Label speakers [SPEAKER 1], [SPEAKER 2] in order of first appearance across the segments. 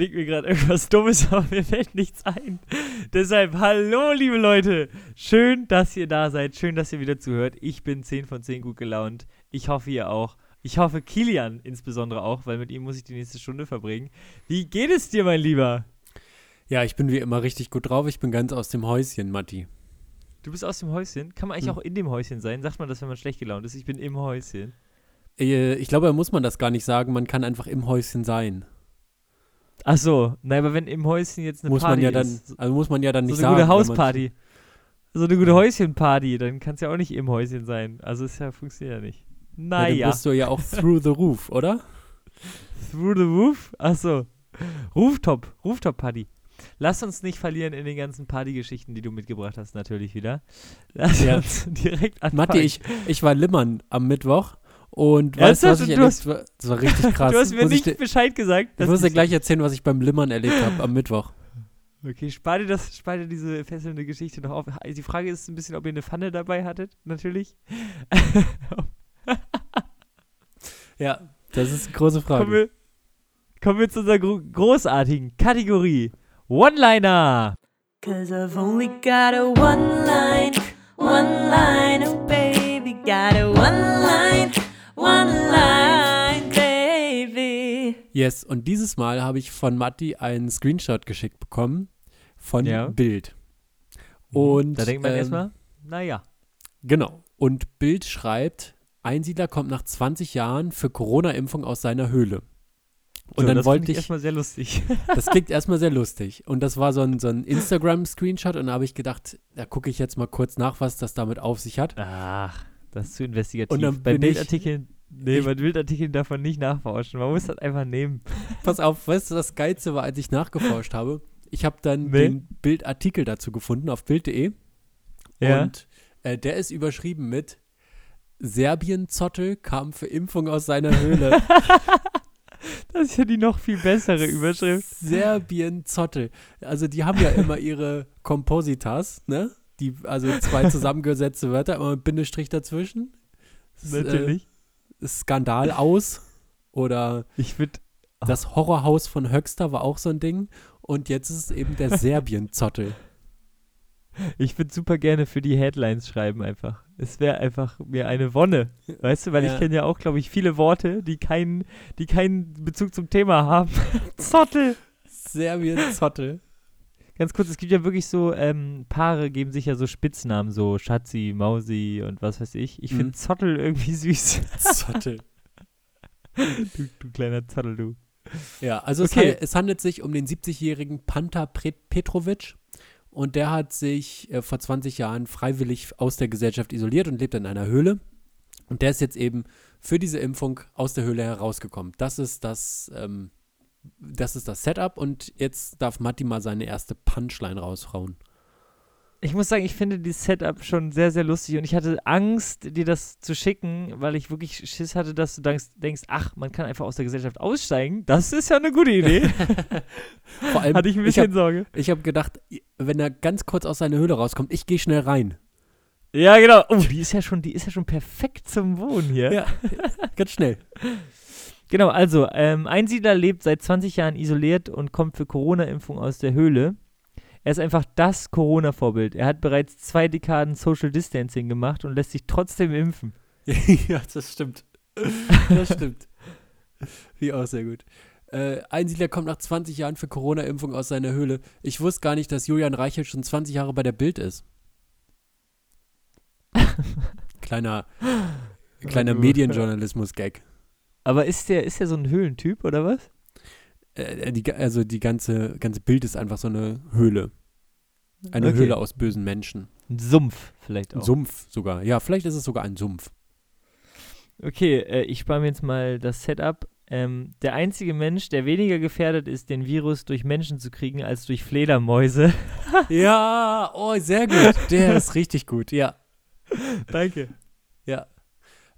[SPEAKER 1] überlege mir gerade irgendwas Dummes, aber mir fällt nichts ein. Deshalb, hallo, liebe Leute. Schön, dass ihr da seid. Schön, dass ihr wieder zuhört. Ich bin 10 von 10 gut gelaunt. Ich hoffe, ihr auch. Ich hoffe, Kilian insbesondere auch, weil mit ihm muss ich die nächste Stunde verbringen. Wie geht es dir, mein Lieber?
[SPEAKER 2] Ja, ich bin wie immer richtig gut drauf. Ich bin ganz aus dem Häuschen, Matti.
[SPEAKER 1] Du bist aus dem Häuschen? Kann man eigentlich hm. auch in dem Häuschen sein? Sagt man das, wenn man schlecht gelaunt ist? Ich bin im Häuschen.
[SPEAKER 2] Äh, ich glaube, da muss man das gar nicht sagen. Man kann einfach im Häuschen sein.
[SPEAKER 1] Ach so, na, aber wenn im Häuschen jetzt eine
[SPEAKER 2] muss
[SPEAKER 1] Party
[SPEAKER 2] man ja
[SPEAKER 1] ist,
[SPEAKER 2] dann, also muss man ja dann nicht
[SPEAKER 1] so eine
[SPEAKER 2] sagen.
[SPEAKER 1] gute Hausparty, so eine gute Häuschenparty, dann kann es ja auch nicht im Häuschen sein. Also es ja, funktioniert ja nicht. Naja.
[SPEAKER 2] Ja, dann bist du ja auch through the roof, oder?
[SPEAKER 1] through the roof? Ach so. Rooftop, Rooftop-Party. Lass uns nicht verlieren in den ganzen Partygeschichten, die du mitgebracht hast, natürlich wieder. Lass ja. uns direkt anfangen.
[SPEAKER 2] Matti, ich, ich war limmern am Mittwoch und weißt du, was ich erlebt habe? Das war richtig krass.
[SPEAKER 1] du hast mir muss nicht Bescheid gesagt.
[SPEAKER 2] Ich muss dir gleich erzählen, was ich beim Limmern erlebt habe am Mittwoch.
[SPEAKER 1] Okay, spar dir, das, spar dir diese fesselnde Geschichte noch auf. Die Frage ist ein bisschen, ob ihr eine Pfanne dabei hattet, natürlich.
[SPEAKER 2] ja, das ist eine große Frage.
[SPEAKER 1] Kommen wir, kommen wir zu unserer gro großartigen Kategorie. One-Liner. Cause I've only got a one line, one line, oh baby, got a one
[SPEAKER 2] Yes, und dieses Mal habe ich von Matti einen Screenshot geschickt bekommen von ja. Bild.
[SPEAKER 1] Mhm. Und da denkt man ähm, erstmal, naja.
[SPEAKER 2] Genau. Und Bild schreibt, Einsiedler kommt nach 20 Jahren für Corona-Impfung aus seiner Höhle. Und so, dann
[SPEAKER 1] das
[SPEAKER 2] wollte ich.
[SPEAKER 1] erstmal sehr lustig.
[SPEAKER 2] das klingt erstmal sehr lustig. Und das war so ein, so ein Instagram-Screenshot und da habe ich gedacht, da gucke ich jetzt mal kurz nach, was das damit auf sich hat.
[SPEAKER 1] Ach, das ist zu investigativ.
[SPEAKER 2] Und dann
[SPEAKER 1] bei
[SPEAKER 2] Bildartikeln,
[SPEAKER 1] nee, bei Bildartikeln darf man nicht nachforschen. Man muss das einfach nehmen.
[SPEAKER 2] Pass auf, weißt du, das Geilste war, als ich nachgeforscht habe? Ich habe dann nee. den Bildartikel dazu gefunden auf Bild.de. Ja. Und äh, der ist überschrieben mit Serbien-Zottel kam für Impfung aus seiner Höhle.
[SPEAKER 1] Das ist ja die noch viel bessere Überschrift.
[SPEAKER 2] Serbien Zottel. Also die haben ja immer ihre Kompositas, ne? Die, also zwei zusammengesetzte Wörter, immer mit Bindestrich dazwischen.
[SPEAKER 1] Das Natürlich.
[SPEAKER 2] Äh, Skandal aus. Oder
[SPEAKER 1] ich würde
[SPEAKER 2] das Horrorhaus von Höxter war auch so ein Ding. Und jetzt ist es eben der Serbien-Zottel.
[SPEAKER 1] Ich würde super gerne für die Headlines schreiben einfach. Es wäre einfach mir eine Wonne, weißt du, weil ja. ich kenne ja auch, glaube ich, viele Worte, die keinen, die keinen Bezug zum Thema haben. Zottel.
[SPEAKER 2] Serbien Zottel.
[SPEAKER 1] Ganz kurz, es gibt ja wirklich so, ähm, Paare geben sich ja so Spitznamen, so Schatzi, Mausi und was weiß ich. Ich finde mhm. Zottel irgendwie süß.
[SPEAKER 2] Zottel.
[SPEAKER 1] du, du kleiner Zottel, du.
[SPEAKER 2] Ja, also okay. es, handelt sich um den 70-jährigen Panta Petrovic und der hat sich äh, vor 20 Jahren freiwillig aus der Gesellschaft isoliert und lebt in einer Höhle. Und der ist jetzt eben für diese Impfung aus der Höhle herausgekommen. Das ist das, ähm, das ist das Setup und jetzt darf Matti mal seine erste Punchline raushauen
[SPEAKER 1] ich muss sagen, ich finde die Setup schon sehr, sehr lustig und ich hatte Angst, dir das zu schicken, weil ich wirklich Schiss hatte, dass du denkst, denkst ach, man kann einfach aus der Gesellschaft aussteigen. Das ist ja eine gute Idee.
[SPEAKER 2] Vor allem
[SPEAKER 1] hatte ich ein bisschen
[SPEAKER 2] ich hab,
[SPEAKER 1] Sorge.
[SPEAKER 2] Ich habe gedacht, wenn er ganz kurz aus seiner Höhle rauskommt, ich gehe schnell rein.
[SPEAKER 1] Ja, genau. Oh, die ist ja schon, die ist ja schon perfekt zum Wohnen hier.
[SPEAKER 2] Ja, ganz schnell.
[SPEAKER 1] Genau, also, ähm, Einsiedler lebt seit 20 Jahren isoliert und kommt für Corona-Impfung aus der Höhle. Er ist einfach das Corona-Vorbild. Er hat bereits zwei Dekaden Social Distancing gemacht und lässt sich trotzdem impfen.
[SPEAKER 2] ja, das stimmt. Das stimmt. Wie auch sehr gut. Äh, Einsiedler kommt nach 20 Jahren für Corona-Impfung aus seiner Höhle. Ich wusste gar nicht, dass Julian Reichelt schon 20 Jahre bei der Bild ist. kleiner kleiner Medienjournalismus-Gag.
[SPEAKER 1] Aber ist der, ist der so ein Höhlentyp oder was?
[SPEAKER 2] äh, die, also die ganze, ganze Bild ist einfach so eine Höhle. Eine okay. Höhle aus bösen Menschen.
[SPEAKER 1] Ein Sumpf vielleicht auch.
[SPEAKER 2] Ein Sumpf sogar. Ja, vielleicht ist es sogar ein Sumpf.
[SPEAKER 1] Okay, äh, ich spare mir jetzt mal das Setup. Ähm, der einzige Mensch, der weniger gefährdet ist, den Virus durch Menschen zu kriegen, als durch Fledermäuse.
[SPEAKER 2] ja, oh, sehr gut. Der ist richtig gut, ja.
[SPEAKER 1] Danke.
[SPEAKER 2] Ja.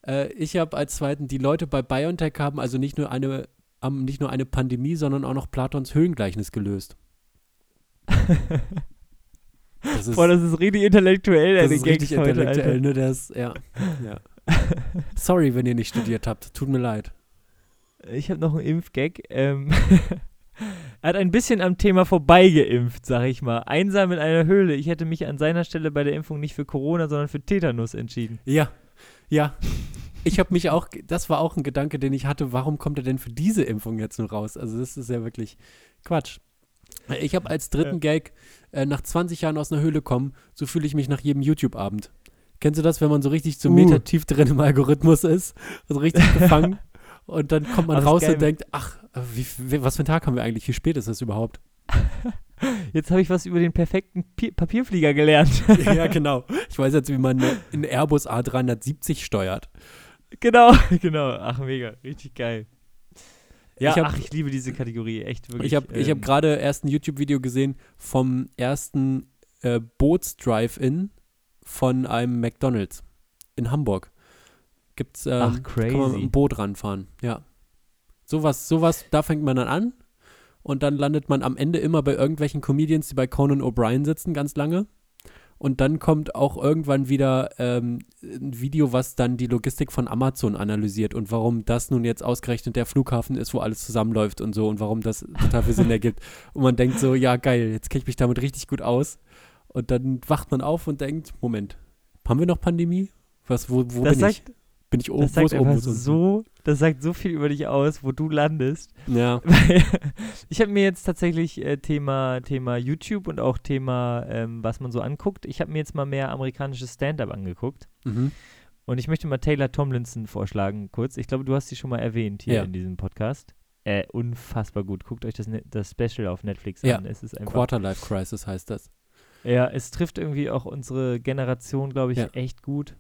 [SPEAKER 2] Äh, ich habe als zweiten, die Leute bei BioNTech haben also nicht nur eine haben nicht nur eine Pandemie, sondern auch noch Platons Höhengleichnis gelöst.
[SPEAKER 1] das ist, Boah, das ist richtig intellektuell.
[SPEAKER 2] Das ist richtig heute, intellektuell, ne? Das, ja, ja. Sorry, wenn ihr nicht studiert habt. Tut mir leid.
[SPEAKER 1] Ich habe noch einen Impfgag. Ähm Er hat ein bisschen am Thema vorbeigeimpft, sag ich mal. Einsam in einer Höhle. Ich hätte mich an seiner Stelle bei der Impfung nicht für Corona, sondern für Tetanus entschieden.
[SPEAKER 2] Ja, ja. Ich habe mich auch, das war auch ein Gedanke, den ich hatte, warum kommt er denn für diese Impfung jetzt nur raus? Also das ist ja wirklich Quatsch. Ich habe als dritten ja. Gag äh, nach 20 Jahren aus einer Höhle kommen, so fühle ich mich nach jedem YouTube-Abend. Kennst du das, wenn man so richtig zum uh. Meter tief drin im Algorithmus ist? Also richtig gefangen. und dann kommt man raus und denkt, ach, wie, wie, was für ein Tag haben wir eigentlich? Wie spät ist das überhaupt?
[SPEAKER 1] Jetzt habe ich was über den perfekten Pi Papierflieger gelernt.
[SPEAKER 2] ja, genau. Ich weiß jetzt, wie man einen Airbus A370 steuert.
[SPEAKER 1] Genau, genau. Ach, mega. Richtig geil. Ja, ich hab, ach, ich liebe diese Kategorie. Echt wirklich.
[SPEAKER 2] Ich habe ähm, hab gerade erst ein YouTube-Video gesehen vom ersten äh, Boots-Drive-In von einem McDonalds in Hamburg. Gibt's, ähm, ach, crazy. Kann man mit einem Boot ranfahren. Ja. Sowas, sowas, da fängt man dann an. Und dann landet man am Ende immer bei irgendwelchen Comedians, die bei Conan O'Brien sitzen, ganz lange. Und dann kommt auch irgendwann wieder ähm, ein Video, was dann die Logistik von Amazon analysiert und warum das nun jetzt ausgerechnet der Flughafen ist, wo alles zusammenläuft und so und warum das total viel Sinn ergibt. Und man denkt so, ja geil, jetzt kenne ich mich damit richtig gut aus. Und dann wacht man auf und denkt, Moment, haben wir noch Pandemie? Was, wo, wo bin
[SPEAKER 1] sagt,
[SPEAKER 2] ich? Bin ich
[SPEAKER 1] oben? Das sagt oben so, das sagt so viel über dich aus, wo du landest.
[SPEAKER 2] Ja.
[SPEAKER 1] ich habe mir jetzt tatsächlich äh, Thema, Thema YouTube und auch Thema, ähm, was man so anguckt. Ich habe mir jetzt mal mehr amerikanisches Stand-up angeguckt. Mhm. Und ich möchte mal Taylor Tomlinson vorschlagen, kurz. Ich glaube, du hast sie schon mal erwähnt hier ja. in diesem Podcast. Äh, unfassbar gut. Guckt euch das, das Special auf Netflix
[SPEAKER 2] ja.
[SPEAKER 1] an. Es ist einfach,
[SPEAKER 2] Quarterlife Crisis heißt das.
[SPEAKER 1] Ja, es trifft irgendwie auch unsere Generation, glaube ich, ja. echt gut.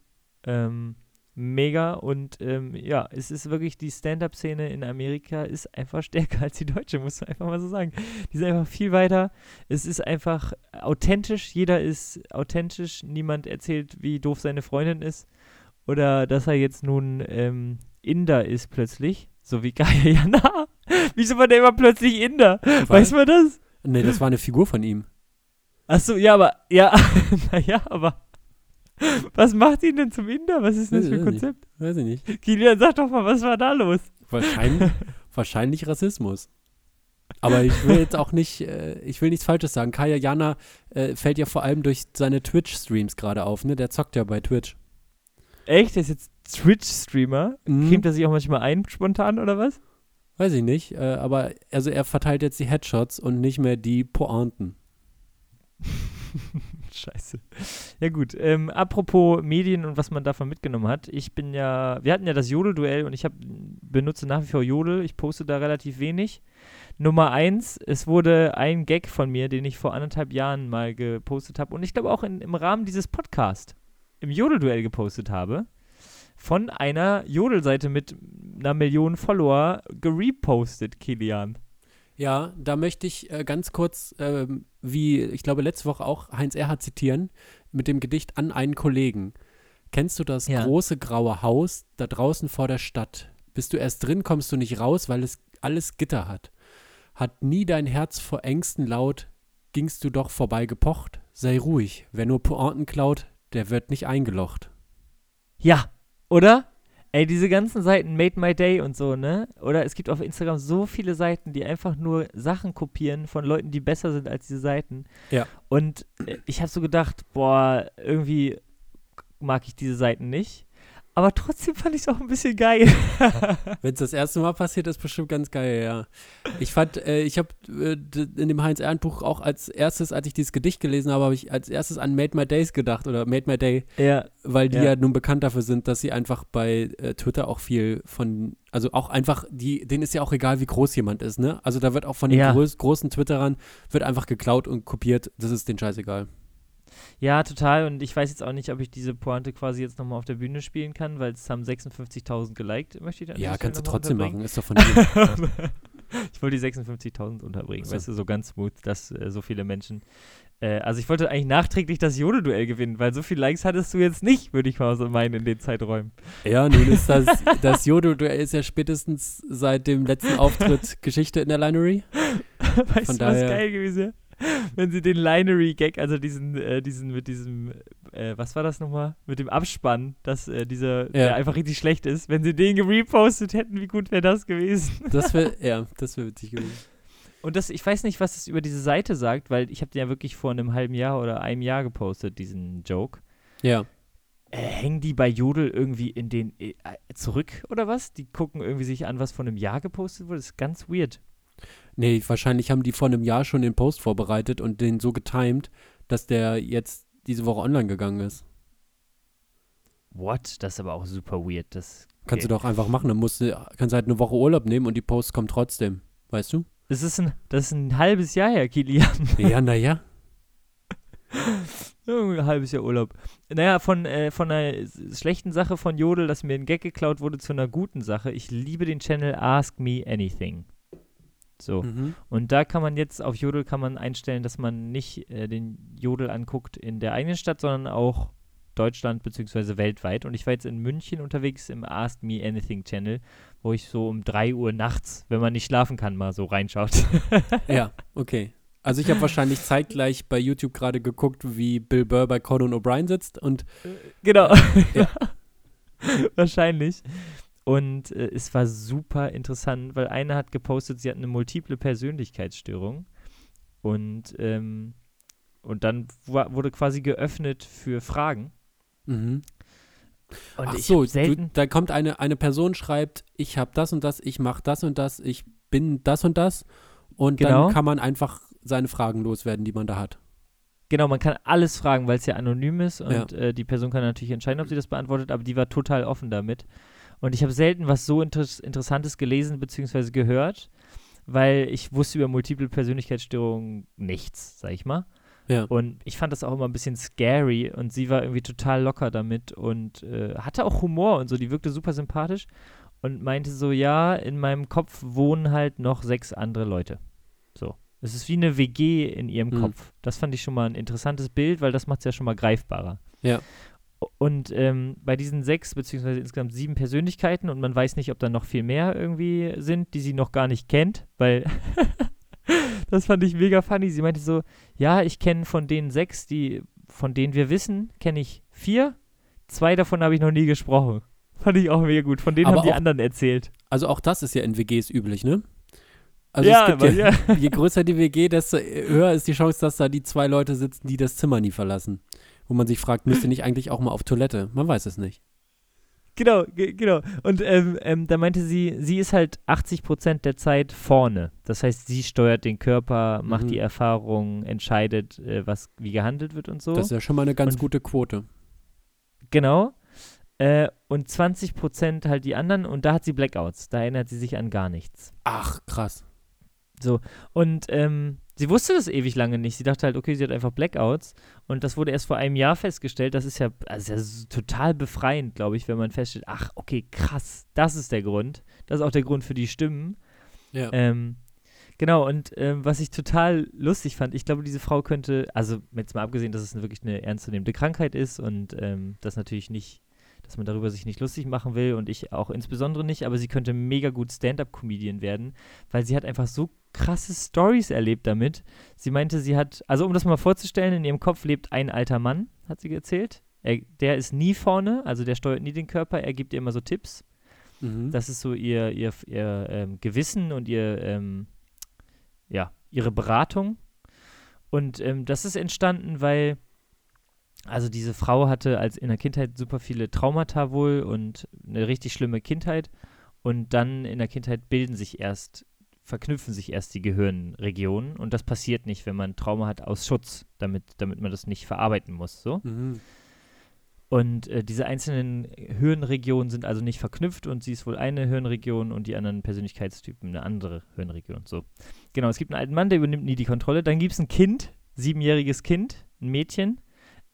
[SPEAKER 1] Ähm, mega und ähm, ja, es ist wirklich die Stand-up-Szene in Amerika ist einfach stärker als die deutsche, muss man einfach mal so sagen. Die sind einfach viel weiter. Es ist einfach authentisch. Jeder ist authentisch. Niemand erzählt, wie doof seine Freundin ist oder dass er jetzt nun ähm, Inder ist plötzlich, so wie Kaya Jana. Wieso war der immer plötzlich Inder? Weil, Weiß man das?
[SPEAKER 2] Nee, das war eine Figur von ihm.
[SPEAKER 1] Achso, ja, aber ja, naja, aber was macht ihn denn zum Inder? Was ist denn das für ein Konzept?
[SPEAKER 2] Nicht. Weiß ich nicht.
[SPEAKER 1] Kilian, sag doch mal, was war da los?
[SPEAKER 2] Wahrscheinlich, wahrscheinlich Rassismus. Aber ich will jetzt auch nicht, äh, ich will nichts Falsches sagen. Kaya Jana äh, fällt ja vor allem durch seine Twitch-Streams gerade auf, ne? Der zockt ja bei Twitch.
[SPEAKER 1] Echt? Der ist jetzt Twitch-Streamer? Mhm. Cremt er sich auch manchmal ein, spontan, oder was?
[SPEAKER 2] Weiß ich nicht, äh, aber also er verteilt jetzt die Headshots und nicht mehr die Pointen.
[SPEAKER 1] Scheiße. Ja gut, ähm, apropos Medien und was man davon mitgenommen hat. Ich bin ja, wir hatten ja das Jodel-Duell und ich hab, benutze nach wie vor Jodel. Ich poste da relativ wenig. Nummer eins, es wurde ein Gag von mir, den ich vor anderthalb Jahren mal gepostet habe und ich glaube auch in, im Rahmen dieses Podcasts im Jodel-Duell gepostet habe, von einer Jodel-Seite mit einer Million Follower gerepostet, Kilian.
[SPEAKER 2] Ja, da möchte ich äh, ganz kurz, äh, wie ich glaube letzte Woche auch Heinz Erhard zitieren, mit dem Gedicht an einen Kollegen. Kennst du das ja. große graue Haus da draußen vor der Stadt? Bist du erst drin, kommst du nicht raus, weil es alles Gitter hat. Hat nie dein Herz vor Ängsten laut, gingst du doch vorbei gepocht? Sei ruhig, wer nur Pointen klaut, der wird nicht eingelocht.
[SPEAKER 1] Ja, oder? Ey, diese ganzen Seiten, Made My Day und so, ne? Oder es gibt auf Instagram so viele Seiten, die einfach nur Sachen kopieren von Leuten, die besser sind als diese Seiten.
[SPEAKER 2] Ja.
[SPEAKER 1] Und äh, ich habe so gedacht, boah, irgendwie mag ich diese Seiten nicht. Aber trotzdem fand ich es auch ein bisschen geil.
[SPEAKER 2] Wenn es das erste Mal passiert, ist bestimmt ganz geil, ja. Ich fand, äh, ich habe äh, in dem Heinz Ernst Buch auch als erstes, als ich dieses Gedicht gelesen habe, habe ich als erstes an Made My Days gedacht oder Made My Day.
[SPEAKER 1] Ja.
[SPEAKER 2] Weil die ja, ja nun bekannt dafür sind, dass sie einfach bei äh, Twitter auch viel von, also auch einfach, die, denen ist ja auch egal, wie groß jemand ist, ne? Also da wird auch von den ja. groß, großen Twitterern, wird einfach geklaut und kopiert, das ist denen scheißegal.
[SPEAKER 1] Ja, total. Und ich weiß jetzt auch nicht, ob ich diese Pointe quasi jetzt nochmal auf der Bühne spielen kann, weil es haben 56.000 geliked, möchte ich dann
[SPEAKER 2] Ja, kannst du trotzdem machen, ist doch von dir.
[SPEAKER 1] ich wollte die 56.000 unterbringen, so. weißt du, so ganz smooth, dass äh, so viele Menschen. Äh, also ich wollte eigentlich nachträglich das Jodel-Duell gewinnen, weil so viele Likes hattest du jetzt nicht, würde ich mal so meinen, in den Zeiträumen.
[SPEAKER 2] Ja, nun ist das, das Jodel-Duell ist ja spätestens seit dem letzten Auftritt Geschichte in der Linery.
[SPEAKER 1] Weißt Von du, was geil gewesen wäre? wenn sie den Linery-Gag, also diesen, äh, diesen mit diesem, äh, was war das nochmal? Mit dem Abspann, dass äh, dieser, ja. der einfach richtig schlecht ist, wenn sie den gerepostet hätten, wie gut wäre das gewesen?
[SPEAKER 2] Das wäre, ja, das wäre witzig gewesen.
[SPEAKER 1] Und das, ich weiß nicht, was es über diese Seite sagt, weil ich habe den ja wirklich vor einem halben Jahr oder einem Jahr gepostet, diesen Joke.
[SPEAKER 2] Ja.
[SPEAKER 1] Äh, hängen die bei Jodel irgendwie in den äh, zurück oder was? Die gucken irgendwie sich an, was vor einem Jahr gepostet wurde. Das ist ganz weird.
[SPEAKER 2] Nee, wahrscheinlich haben die vor einem Jahr schon den Post vorbereitet und den so getimed, dass der jetzt diese Woche online gegangen ist.
[SPEAKER 1] What? Das ist aber auch super weird. Das
[SPEAKER 2] Kannst du doch einfach machen. Dann musst du, kannst du halt eine Woche Urlaub nehmen und die Post kommt trotzdem. Weißt du?
[SPEAKER 1] Das ist ein, das ist ein halbes Jahr her, Kilian.
[SPEAKER 2] Ja, naja.
[SPEAKER 1] ein halbes Jahr Urlaub. Naja, von, äh, von einer schlechten Sache von Jodel, dass mir ein Gag geklaut wurde, zu einer guten Sache. Ich liebe den Channel Ask Me Anything. So. Mhm. Und da kann man jetzt auf Jodel kann man einstellen, dass man nicht äh, den Jodel anguckt in der eigenen Stadt, sondern auch Deutschland bzw. weltweit. Und ich war jetzt in München unterwegs im Ask Me Anything Channel, wo ich so um 3 Uhr nachts, wenn man nicht schlafen kann, mal so reinschaut.
[SPEAKER 2] ja, okay. Also ich habe wahrscheinlich zeitgleich bei YouTube gerade geguckt, wie Bill Burr bei Conan O'Brien sitzt und
[SPEAKER 1] genau. Ja. wahrscheinlich. Und äh, es war super interessant, weil eine hat gepostet, sie hat eine multiple Persönlichkeitsstörung. Und, ähm, und dann wurde quasi geöffnet für Fragen.
[SPEAKER 2] Mhm. Und Ach so, du, da kommt eine, eine Person, schreibt, ich habe das und das, ich mache das und das, ich bin das und das. Und genau. dann kann man einfach seine Fragen loswerden, die man da hat.
[SPEAKER 1] Genau, man kann alles fragen, weil es ja anonym ist und ja. äh, die Person kann natürlich entscheiden, ob sie das beantwortet, aber die war total offen damit. Und ich habe selten was so inter Interessantes gelesen bzw. gehört, weil ich wusste über multiple Persönlichkeitsstörungen nichts, sag ich mal.
[SPEAKER 2] Ja.
[SPEAKER 1] Und ich fand das auch immer ein bisschen scary und sie war irgendwie total locker damit und äh, hatte auch Humor und so, die wirkte super sympathisch und meinte so, ja, in meinem Kopf wohnen halt noch sechs andere Leute. So. Es ist wie eine WG in ihrem mhm. Kopf. Das fand ich schon mal ein interessantes Bild, weil das macht es ja schon mal greifbarer.
[SPEAKER 2] Ja.
[SPEAKER 1] Und ähm, bei diesen sechs, beziehungsweise insgesamt sieben Persönlichkeiten, und man weiß nicht, ob da noch viel mehr irgendwie sind, die sie noch gar nicht kennt, weil das fand ich mega funny. Sie meinte so, ja, ich kenne von den sechs, die, von denen wir wissen, kenne ich vier. Zwei davon habe ich noch nie gesprochen. Fand ich auch mega gut. Von denen Aber haben die anderen erzählt.
[SPEAKER 2] Also auch das ist ja in WGs üblich, ne? Also ja, es gibt ja, ja, je größer die WG, desto höher ist die Chance, dass da die zwei Leute sitzen, die das Zimmer nie verlassen. Wo man sich fragt, müsste nicht eigentlich auch mal auf Toilette? Man weiß es nicht.
[SPEAKER 1] Genau, genau. Und ähm, ähm, da meinte sie, sie ist halt 80 Prozent der Zeit vorne. Das heißt, sie steuert den Körper, macht mhm. die Erfahrung, entscheidet, äh, was wie gehandelt wird und so.
[SPEAKER 2] Das ist ja schon mal eine ganz und, gute Quote.
[SPEAKER 1] Genau. Äh, und 20 Prozent halt die anderen und da hat sie Blackouts. Da erinnert sie sich an gar nichts.
[SPEAKER 2] Ach, krass.
[SPEAKER 1] So. Und ähm, sie wusste das ewig lange nicht. Sie dachte halt, okay, sie hat einfach Blackouts. Und das wurde erst vor einem Jahr festgestellt. Das ist ja, also ja total befreiend, glaube ich, wenn man feststellt, ach, okay, krass, das ist der Grund. Das ist auch der Grund für die Stimmen.
[SPEAKER 2] Ja.
[SPEAKER 1] Ähm, genau, und ähm, was ich total lustig fand, ich glaube, diese Frau könnte, also jetzt mal abgesehen, dass es wirklich eine ernstzunehmende Krankheit ist und ähm, das natürlich nicht dass man darüber sich nicht lustig machen will und ich auch insbesondere nicht, aber sie könnte mega gut Stand-up-Comedian werden, weil sie hat einfach so krasse Stories erlebt damit. Sie meinte, sie hat, also um das mal vorzustellen, in ihrem Kopf lebt ein alter Mann, hat sie erzählt. Er, der ist nie vorne, also der steuert nie den Körper, er gibt ihr immer so Tipps. Mhm. Das ist so ihr, ihr, ihr ähm, Gewissen und ihr, ähm, ja, ihre Beratung. Und ähm, das ist entstanden, weil also diese Frau hatte als in der Kindheit super viele Traumata wohl und eine richtig schlimme Kindheit. Und dann in der Kindheit bilden sich erst, verknüpfen sich erst die Gehirnregionen. Und das passiert nicht, wenn man Trauma hat aus Schutz, damit, damit man das nicht verarbeiten muss. So. Mhm. Und äh, diese einzelnen Hirnregionen sind also nicht verknüpft und sie ist wohl eine Hirnregion und die anderen Persönlichkeitstypen eine andere Hirnregion. So. Genau, es gibt einen alten Mann, der übernimmt nie die Kontrolle. Dann gibt es ein Kind, siebenjähriges Kind, ein Mädchen,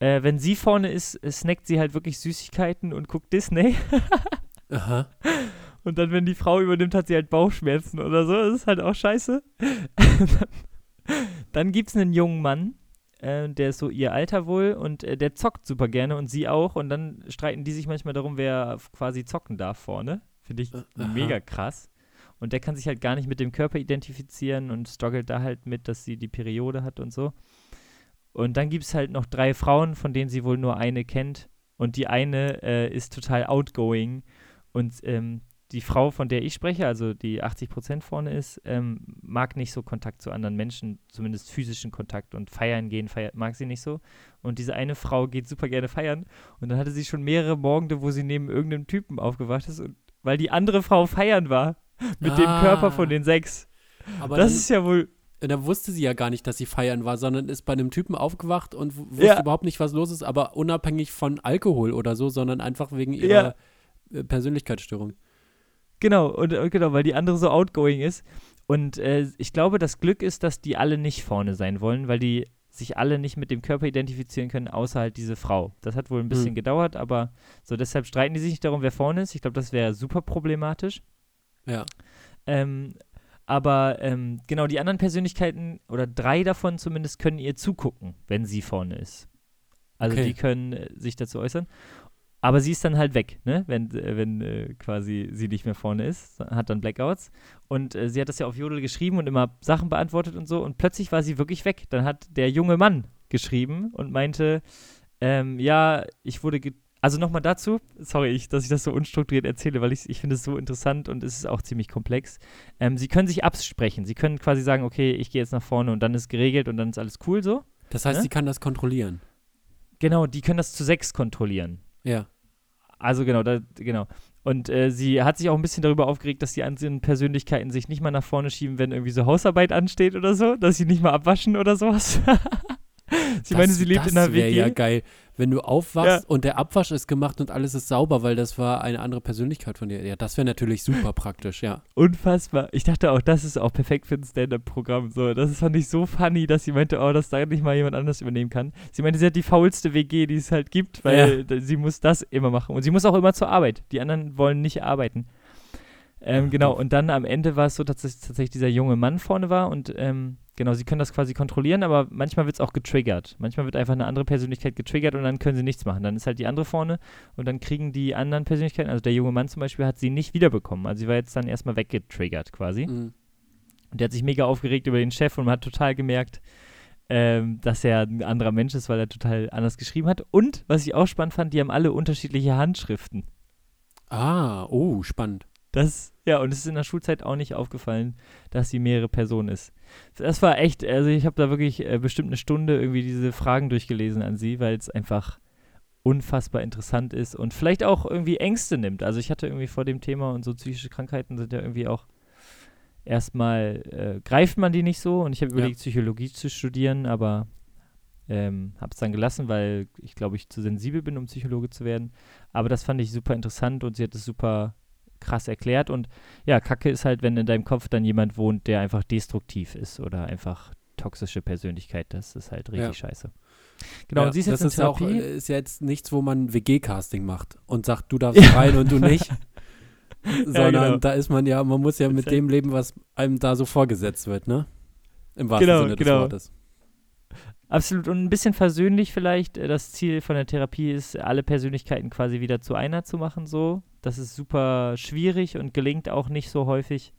[SPEAKER 1] äh, wenn sie vorne ist, äh, snackt sie halt wirklich Süßigkeiten und guckt Disney.
[SPEAKER 2] Aha.
[SPEAKER 1] Und dann, wenn die Frau übernimmt, hat sie halt Bauchschmerzen oder so. Das ist halt auch scheiße. dann gibt es einen jungen Mann, äh, der ist so ihr Alter wohl und äh, der zockt super gerne und sie auch. Und dann streiten die sich manchmal darum, wer quasi zocken darf vorne. Finde ich Aha. mega krass. Und der kann sich halt gar nicht mit dem Körper identifizieren und struggelt da halt mit, dass sie die Periode hat und so. Und dann gibt es halt noch drei Frauen, von denen sie wohl nur eine kennt. Und die eine äh, ist total outgoing und ähm, die Frau, von der ich spreche, also die 80 Prozent vorne ist, ähm, mag nicht so Kontakt zu anderen Menschen, zumindest physischen Kontakt und feiern gehen, feiert, mag sie nicht so. Und diese eine Frau geht super gerne feiern. Und dann hatte sie schon mehrere Morgende, wo sie neben irgendeinem Typen aufgewacht ist, und, weil die andere Frau feiern war mit ah. dem Körper von den sechs. Aber das ist ja wohl
[SPEAKER 2] da wusste sie ja gar nicht, dass sie feiern war, sondern ist bei einem Typen aufgewacht und wusste ja. überhaupt nicht, was los ist, aber unabhängig von Alkohol oder so, sondern einfach wegen ihrer ja. Äh, Persönlichkeitsstörung.
[SPEAKER 1] Genau, und äh, genau, weil die andere so outgoing ist. Und äh, ich glaube, das Glück ist, dass die alle nicht vorne sein wollen, weil die sich alle nicht mit dem Körper identifizieren können, außer halt diese Frau. Das hat wohl ein bisschen mhm. gedauert, aber so deshalb streiten die sich nicht darum, wer vorne ist. Ich glaube, das wäre super problematisch.
[SPEAKER 2] Ja.
[SPEAKER 1] Ähm, aber ähm, genau, die anderen Persönlichkeiten, oder drei davon zumindest, können ihr zugucken, wenn sie vorne ist. Also okay. die können äh, sich dazu äußern. Aber sie ist dann halt weg, ne? Wenn, äh, wenn äh, quasi sie nicht mehr vorne ist, hat dann Blackouts. Und äh, sie hat das ja auf Jodel geschrieben und immer Sachen beantwortet und so. Und plötzlich war sie wirklich weg. Dann hat der junge Mann geschrieben und meinte, ähm, ja, ich wurde also nochmal dazu, sorry, ich, dass ich das so unstrukturiert erzähle, weil ich, ich finde es so interessant und es ist auch ziemlich komplex. Ähm, sie können sich absprechen. Sie können quasi sagen, okay, ich gehe jetzt nach vorne und dann ist geregelt und dann ist alles cool so.
[SPEAKER 2] Das heißt,
[SPEAKER 1] ne?
[SPEAKER 2] sie kann das kontrollieren.
[SPEAKER 1] Genau, die können das zu sechs kontrollieren.
[SPEAKER 2] Ja.
[SPEAKER 1] Also genau, da, genau. Und äh, sie hat sich auch ein bisschen darüber aufgeregt, dass die einzelnen Persönlichkeiten sich nicht mal nach vorne schieben, wenn irgendwie so Hausarbeit ansteht oder so, dass sie nicht mal abwaschen oder sowas. sie das, meinte, sie lebt in einer WG.
[SPEAKER 2] ja geil wenn du aufwachst ja. und der Abwasch ist gemacht und alles ist sauber, weil das war eine andere Persönlichkeit von dir. Ja, das wäre natürlich super praktisch, ja.
[SPEAKER 1] Unfassbar. Ich dachte auch, das ist auch perfekt für ein Stand-Up-Programm. So, das fand ich so funny, dass sie meinte, oh, dass da nicht mal jemand anders übernehmen kann. Sie meinte, sie hat die faulste WG, die es halt gibt, weil ja. sie muss das immer machen. Und sie muss auch immer zur Arbeit. Die anderen wollen nicht arbeiten. Ähm, genau, und dann am Ende war es so, dass tatsächlich dieser junge Mann vorne war und ähm, Genau, sie können das quasi kontrollieren, aber manchmal wird es auch getriggert. Manchmal wird einfach eine andere Persönlichkeit getriggert und dann können sie nichts machen. Dann ist halt die andere vorne und dann kriegen die anderen Persönlichkeiten, also der junge Mann zum Beispiel, hat sie nicht wiederbekommen. Also sie war jetzt dann erstmal weggetriggert quasi. Mhm. Und der hat sich mega aufgeregt über den Chef und man hat total gemerkt, ähm, dass er ein anderer Mensch ist, weil er total anders geschrieben hat. Und, was ich auch spannend fand, die haben alle unterschiedliche Handschriften.
[SPEAKER 2] Ah, oh, spannend.
[SPEAKER 1] Das, ja, und es ist in der Schulzeit auch nicht aufgefallen, dass sie mehrere Personen ist. Das war echt, also ich habe da wirklich äh, bestimmt eine Stunde irgendwie diese Fragen durchgelesen an sie, weil es einfach unfassbar interessant ist und vielleicht auch irgendwie Ängste nimmt. Also ich hatte irgendwie vor dem Thema und so psychische Krankheiten sind ja irgendwie auch erstmal äh, greift man die nicht so und ich habe überlegt, ja. Psychologie zu studieren, aber ähm, habe es dann gelassen, weil ich glaube, ich zu sensibel bin, um Psychologe zu werden. Aber das fand ich super interessant und sie hat es super krass erklärt. Und ja, Kacke ist halt, wenn in deinem Kopf dann jemand wohnt, der einfach destruktiv ist oder einfach toxische Persönlichkeit. Das ist halt richtig ja. scheiße.
[SPEAKER 2] Genau, ja, und sie ist jetzt das ist ja auch äh, ist jetzt nichts, wo man WG-Casting macht und sagt, du darfst rein und du nicht. Sondern ja, genau. da ist man ja, man muss ja mit dem leben, was einem da so vorgesetzt wird, ne? Im wahrsten genau, Sinne des genau. Wortes.
[SPEAKER 1] Absolut. Und ein bisschen versöhnlich vielleicht. Äh, das Ziel von der Therapie ist, alle Persönlichkeiten quasi wieder zu einer zu machen, so. Das ist super schwierig und gelingt auch nicht so häufig.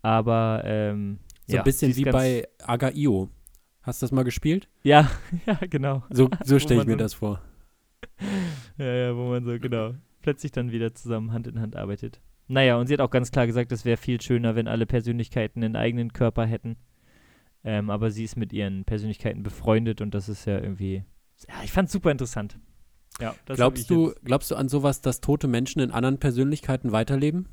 [SPEAKER 1] Aber, ähm,
[SPEAKER 2] So ja, ein bisschen wie bei Agaio. Hast du das mal gespielt?
[SPEAKER 1] Ja, ja, genau.
[SPEAKER 2] So, so stelle ich mir das vor.
[SPEAKER 1] ja, ja, wo man so, genau, plötzlich dann wieder zusammen Hand in Hand arbeitet. Naja, und sie hat auch ganz klar gesagt, es wäre viel schöner, wenn alle Persönlichkeiten einen eigenen Körper hätten. Ähm, aber sie ist mit ihren Persönlichkeiten befreundet und das ist ja irgendwie. Ja, ich fand es super interessant.
[SPEAKER 2] Ja, glaubst du, glaubst du an sowas, dass tote Menschen in anderen Persönlichkeiten weiterleben?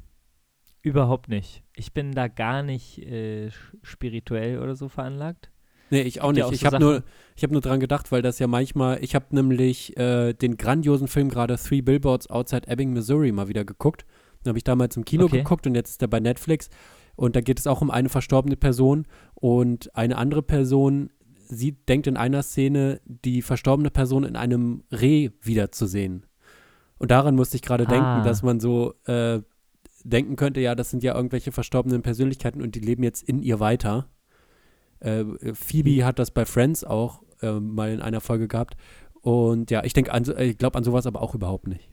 [SPEAKER 1] Überhaupt nicht. Ich bin da gar nicht äh, spirituell oder so veranlagt.
[SPEAKER 2] Nee, ich auch nicht. Auch ich so habe nur, hab nur dran gedacht, weil das ja manchmal, ich habe nämlich äh, den grandiosen Film gerade Three Billboards Outside Ebbing, Missouri mal wieder geguckt. Den habe ich damals im Kino okay. geguckt und jetzt ist er bei Netflix. Und da geht es auch um eine verstorbene Person und eine andere Person sie denkt in einer Szene, die verstorbene Person in einem Reh wiederzusehen. Und daran musste ich gerade ah. denken, dass man so äh, denken könnte, ja, das sind ja irgendwelche verstorbenen Persönlichkeiten und die leben jetzt in ihr weiter. Äh, Phoebe mhm. hat das bei Friends auch äh, mal in einer Folge gehabt. Und ja, ich denke, ich glaube an sowas aber auch überhaupt nicht.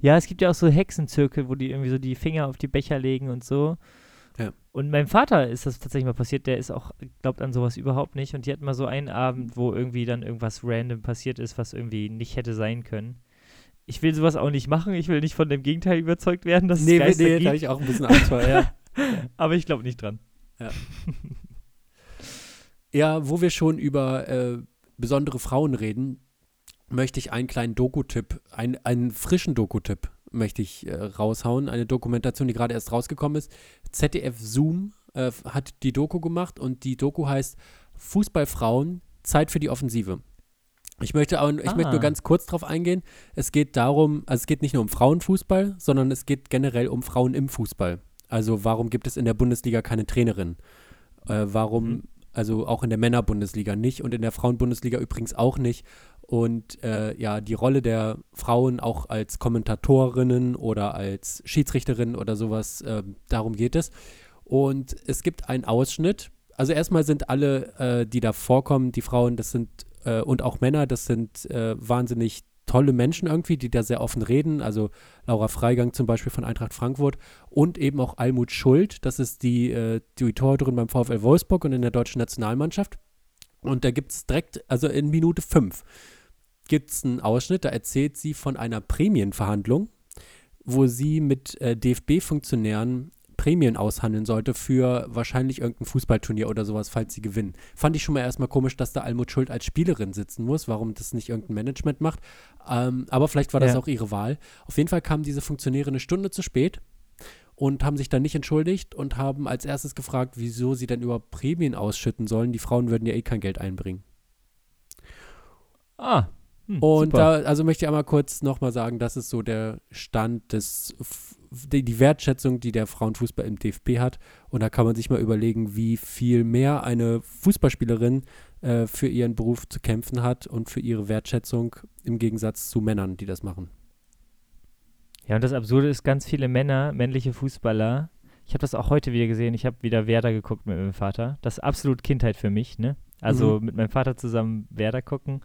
[SPEAKER 1] Ja, es gibt ja auch so Hexenzirkel, wo die irgendwie so die Finger auf die Becher legen und so.
[SPEAKER 2] Ja.
[SPEAKER 1] Und meinem Vater ist das tatsächlich mal passiert, der ist auch, glaubt an sowas überhaupt nicht. Und die hatten mal so einen Abend, wo irgendwie dann irgendwas random passiert ist, was irgendwie nicht hätte sein können. ich will sowas auch nicht machen. Ich will nicht von dem Gegenteil überzeugt werden, dass
[SPEAKER 2] nee,
[SPEAKER 1] es Geister
[SPEAKER 2] nee,
[SPEAKER 1] gibt.
[SPEAKER 2] da habe ich auch ein bisschen Angst vor, ja.
[SPEAKER 1] Aber ich glaube nicht dran.
[SPEAKER 2] Ja. ja, wo wir schon über äh, besondere Frauen reden, möchte ich einen kleinen Doku-Tipp, ein, einen frischen Doku-Tipp möchte ich äh, raushauen. Eine Dokumentation, die gerade erst rausgekommen ist. ZDF Zoom äh, hat die Doku gemacht und die Doku heißt Fußballfrauen, Zeit für die Offensive. Ich möchte, auch, ich
[SPEAKER 1] Ah.
[SPEAKER 2] möchte nur ganz kurz drauf eingehen. Es geht darum, also es geht nicht nur um Frauenfußball, sondern es geht generell um Frauen im Fußball. Also warum gibt es in der Bundesliga keine Trainerin? Äh, warum,
[SPEAKER 1] Mhm.
[SPEAKER 2] Also auch in der Männerbundesliga nicht und in der Frauenbundesliga übrigens auch nicht. Und äh, ja, die Rolle der Frauen auch als Kommentatorinnen oder als Schiedsrichterinnen oder sowas, äh, darum geht es. Und es gibt einen Ausschnitt. Also erstmal sind alle, äh, die da vorkommen, die Frauen, das sind äh, und auch Männer, das sind äh, wahnsinnig tolle Menschen irgendwie, die da sehr offen reden. Also Laura Freigang zum Beispiel von Eintracht Frankfurt und eben auch Almut Schuld, das ist die, äh, die Torhüterin beim VfL Wolfsburg und in der deutschen Nationalmannschaft. Und da gibt es direkt, also in Minute 5, gibt es einen Ausschnitt, da erzählt sie von einer Prämienverhandlung, wo sie mit äh, DFB-Funktionären Prämien aushandeln sollte für wahrscheinlich irgendein Fußballturnier oder sowas, falls sie gewinnen. Fand ich schon mal erstmal komisch, dass da Almut Schuld als Spielerin sitzen muss, warum das nicht irgendein Management macht. Ähm, aber vielleicht war das
[SPEAKER 1] Ja.
[SPEAKER 2] auch ihre Wahl. Auf jeden Fall kamen diese Funktionäre eine Stunde zu spät und haben sich dann nicht entschuldigt und haben als erstes gefragt, wieso sie denn überhaupt Prämien ausschütten sollen. Die Frauen würden ja eh kein Geld einbringen.
[SPEAKER 1] Ah. Hm,
[SPEAKER 2] Und da, also möchte ich einmal kurz nochmal sagen, das ist so der Stand des, die Wertschätzung, die der Frauenfußball im DFB hat. Und da kann man sich mal überlegen, wie viel mehr eine Fußballspielerin äh, für ihren Beruf zu kämpfen hat und für ihre Wertschätzung im Gegensatz zu Männern, die das machen.
[SPEAKER 1] Ja, und das Absurde ist, ganz viele Männer, männliche Fußballer, ich habe das auch heute wieder gesehen, ich habe wieder Werder geguckt mit meinem Vater. Das ist absolut Kindheit für mich, ne? Also mit meinem Vater zusammen Werder gucken.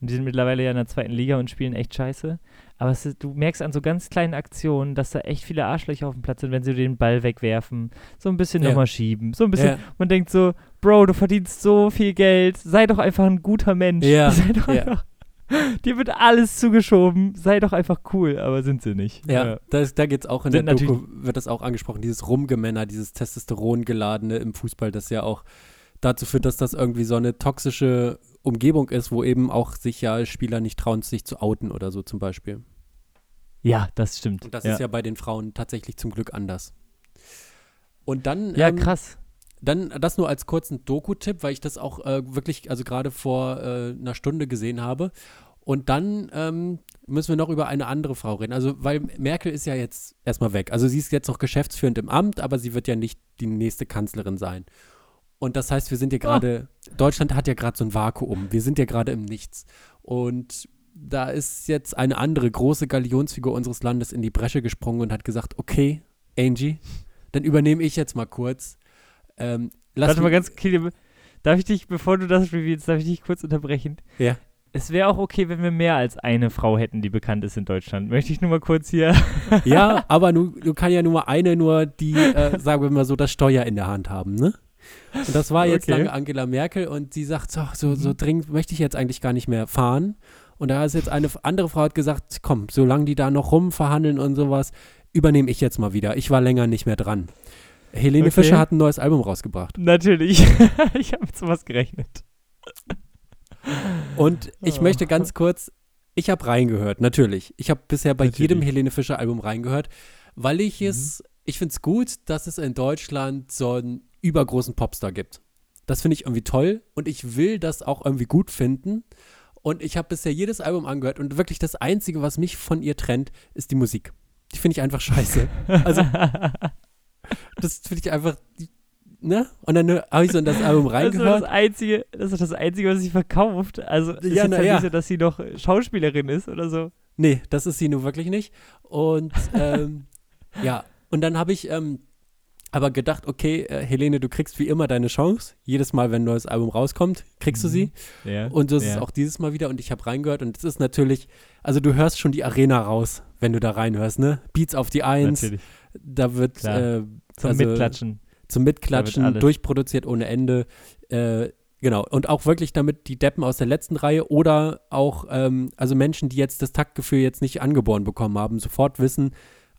[SPEAKER 1] Und die sind mittlerweile ja in der zweiten Liga und spielen echt scheiße. Aber ist, du merkst an so ganz kleinen Aktionen, dass da echt viele Arschlöcher auf dem Platz sind, wenn sie den Ball wegwerfen, so ein bisschen
[SPEAKER 2] Ja.
[SPEAKER 1] nochmal schieben, so ein bisschen.
[SPEAKER 2] Ja.
[SPEAKER 1] Man denkt so, Bro, du verdienst so viel Geld, sei doch einfach ein guter Mensch.
[SPEAKER 2] Ja,
[SPEAKER 1] Sei doch
[SPEAKER 2] ja.
[SPEAKER 1] einfach. Dir wird alles zugeschoben, sei doch einfach cool, aber sind sie nicht.
[SPEAKER 2] Ja, Da, ist- da geht es auch in
[SPEAKER 1] Sind
[SPEAKER 2] der Doku, wird das auch angesprochen, dieses Rumgemänner, dieses Testosteron-geladene im Fußball, das ja auch dazu führt, dass das irgendwie so eine toxische Umgebung ist, wo eben auch sich ja Spieler nicht trauen, sich zu outen oder so zum Beispiel.
[SPEAKER 1] Ja, das stimmt.
[SPEAKER 2] Und das
[SPEAKER 1] ja.
[SPEAKER 2] ist ja bei den Frauen tatsächlich zum Glück anders. Und dann,
[SPEAKER 1] Ja,
[SPEAKER 2] ähm,
[SPEAKER 1] krass.
[SPEAKER 2] dann das nur als kurzen Doku-Tipp, weil ich das auch äh, wirklich, also gerade vor äh, einer Stunde gesehen habe. Und dann ähm, müssen wir noch über eine andere Frau reden. Also, weil Merkel ist ja jetzt erstmal weg. Also, sie ist jetzt noch geschäftsführend im Amt, aber sie wird ja nicht die nächste Kanzlerin sein. Und das heißt, wir sind ja gerade, Deutschland hat ja gerade so ein Vakuum. Wir sind ja gerade im Nichts. Und da ist jetzt eine andere große Galionsfigur unseres Landes in die Bresche gesprungen und hat gesagt, okay, Angie, dann übernehme ich jetzt mal kurz. Ähm, lass
[SPEAKER 1] Warte mal ganz, Kili, darf ich dich, bevor du das revealst, darf ich dich kurz unterbrechen?
[SPEAKER 2] Ja.
[SPEAKER 1] Es wäre auch okay, wenn wir mehr als eine Frau hätten, die bekannt ist in Deutschland. Möchte ich nur mal kurz hier.
[SPEAKER 2] Ja, aber du, du kann ja nur eine, nur die, äh, sagen wir mal so, das Steuer in der Hand haben, ne? Und das war jetzt
[SPEAKER 1] Okay.
[SPEAKER 2] lange Angela Merkel und sie sagt, so, so, so dringend möchte ich jetzt eigentlich gar nicht mehr fahren. Und da ist jetzt eine andere Frau hat gesagt, komm, solange die da noch rumverhandeln und sowas, übernehme ich jetzt mal wieder. Ich war länger nicht mehr dran. Helene
[SPEAKER 1] Okay.
[SPEAKER 2] Fischer hat ein neues Album rausgebracht.
[SPEAKER 1] Natürlich. ich habe mit sowas gerechnet.
[SPEAKER 2] Und ich
[SPEAKER 1] Oh.
[SPEAKER 2] möchte ganz kurz, ich habe reingehört, natürlich. Ich habe bisher bei
[SPEAKER 1] Natürlich.
[SPEAKER 2] jedem Helene Fischer Album reingehört, weil ich
[SPEAKER 1] Mhm.
[SPEAKER 2] es, ich finde es gut, dass es in Deutschland so einen übergroßen Popstar gibt. Das finde ich irgendwie toll und ich will das auch irgendwie gut finden. Und ich habe bisher jedes Album angehört und wirklich das Einzige, was mich von ihr trennt, ist die Musik. Die finde ich einfach scheiße. Also, das finde ich einfach, ne? Und dann habe ich so in das Album
[SPEAKER 1] Das ist,
[SPEAKER 2] reingehört.
[SPEAKER 1] das Einzige, das ist das Einzige, was sie verkauft. Also, ist
[SPEAKER 2] Ja,
[SPEAKER 1] jetzt ja
[SPEAKER 2] ja.
[SPEAKER 1] nicht so, dass sie noch Schauspielerin ist oder so.
[SPEAKER 2] Nee, das ist sie nun wirklich nicht. Und ähm, ja, und dann habe ich ähm, aber gedacht, okay, äh, Helene, du kriegst wie immer deine Chance. Jedes Mal, wenn ein neues Album rauskommt, kriegst du sie.
[SPEAKER 1] Ja.
[SPEAKER 2] Und das
[SPEAKER 1] ja.
[SPEAKER 2] ist auch dieses Mal wieder. Und ich habe reingehört und es ist natürlich, also du hörst schon die Arena raus, wenn du da reinhörst, ne? Beats auf die Eins,
[SPEAKER 1] Natürlich.
[SPEAKER 2] da wird äh,
[SPEAKER 1] Zum
[SPEAKER 2] also
[SPEAKER 1] Mitklatschen.
[SPEAKER 2] zum Mitklatschen, durchproduziert ohne Ende. Äh, Genau, und auch wirklich damit die Deppen aus der letzten Reihe oder auch, ähm, also Menschen, die jetzt das Taktgefühl jetzt nicht angeboren bekommen haben, sofort wissen,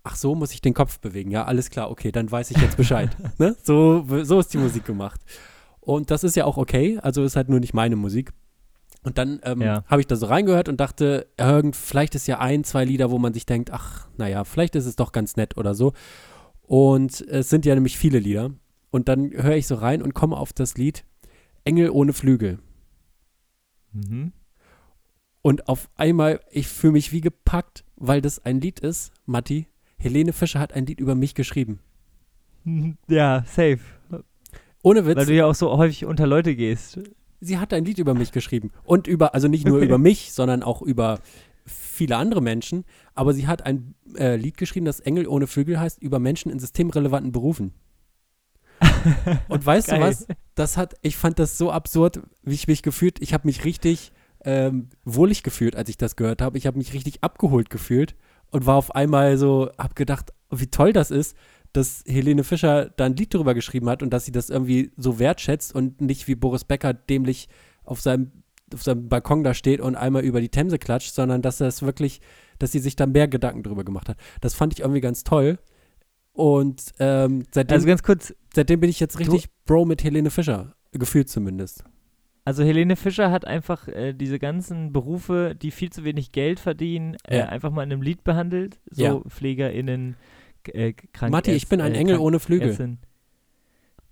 [SPEAKER 2] ach so muss ich den Kopf bewegen. Ja, alles klar, okay, dann weiß ich jetzt Bescheid. ne? so, so ist die Musik gemacht. Und das ist ja auch okay, also ist halt nur nicht meine Musik. Und dann ähm, ja. habe ich da so reingehört und dachte, irgend, vielleicht ist ja ein, zwei Lieder, wo man sich denkt, ach, naja, vielleicht ist es doch ganz nett oder so. Und es sind ja nämlich viele Lieder. Und dann höre ich so rein und komme auf das Lied Engel ohne Flügel. Mhm. Und auf einmal, ich fühle mich wie gepackt, weil das ein Lied ist, Matti. Helene Fischer hat ein Lied über mich geschrieben.
[SPEAKER 1] Ja, safe.
[SPEAKER 2] Ohne Witz.
[SPEAKER 1] Weil du ja auch so häufig unter Leute gehst.
[SPEAKER 2] Sie hat ein Lied über mich geschrieben. Und über, also nicht nur okay. über mich, sondern auch über viele andere Menschen. Aber sie hat ein äh, Lied geschrieben, das Engel ohne Flügel heißt, über Menschen in systemrelevanten Berufen. Und weißt Geil. du was? Das hat, ich fand das so absurd, wie ich mich gefühlt. Ich habe mich richtig ähm, wohlig gefühlt, als ich das gehört habe. Ich habe mich richtig abgeholt gefühlt und war auf einmal so, habe gedacht, wie toll das ist, dass Helene Fischer da ein Lied darüber geschrieben hat und dass sie das irgendwie so wertschätzt und nicht wie Boris Becker dämlich auf seinem, auf seinem Balkon da steht und einmal über die Themse klatscht, sondern dass das wirklich, dass sie sich da mehr Gedanken drüber gemacht hat. Das fand ich irgendwie ganz toll. Und ähm, seitdem,
[SPEAKER 1] also ganz kurz,
[SPEAKER 2] seitdem bin ich jetzt richtig Bro mit Helene Fischer, gefühlt zumindest.
[SPEAKER 1] Also Helene Fischer hat einfach äh, diese ganzen Berufe, die viel zu wenig Geld verdienen, äh, ja. einfach mal in einem Lied behandelt. So ja. PflegerInnen,
[SPEAKER 2] äh, Krank Matti, ich bin ein äh, Engel ohne Flügel.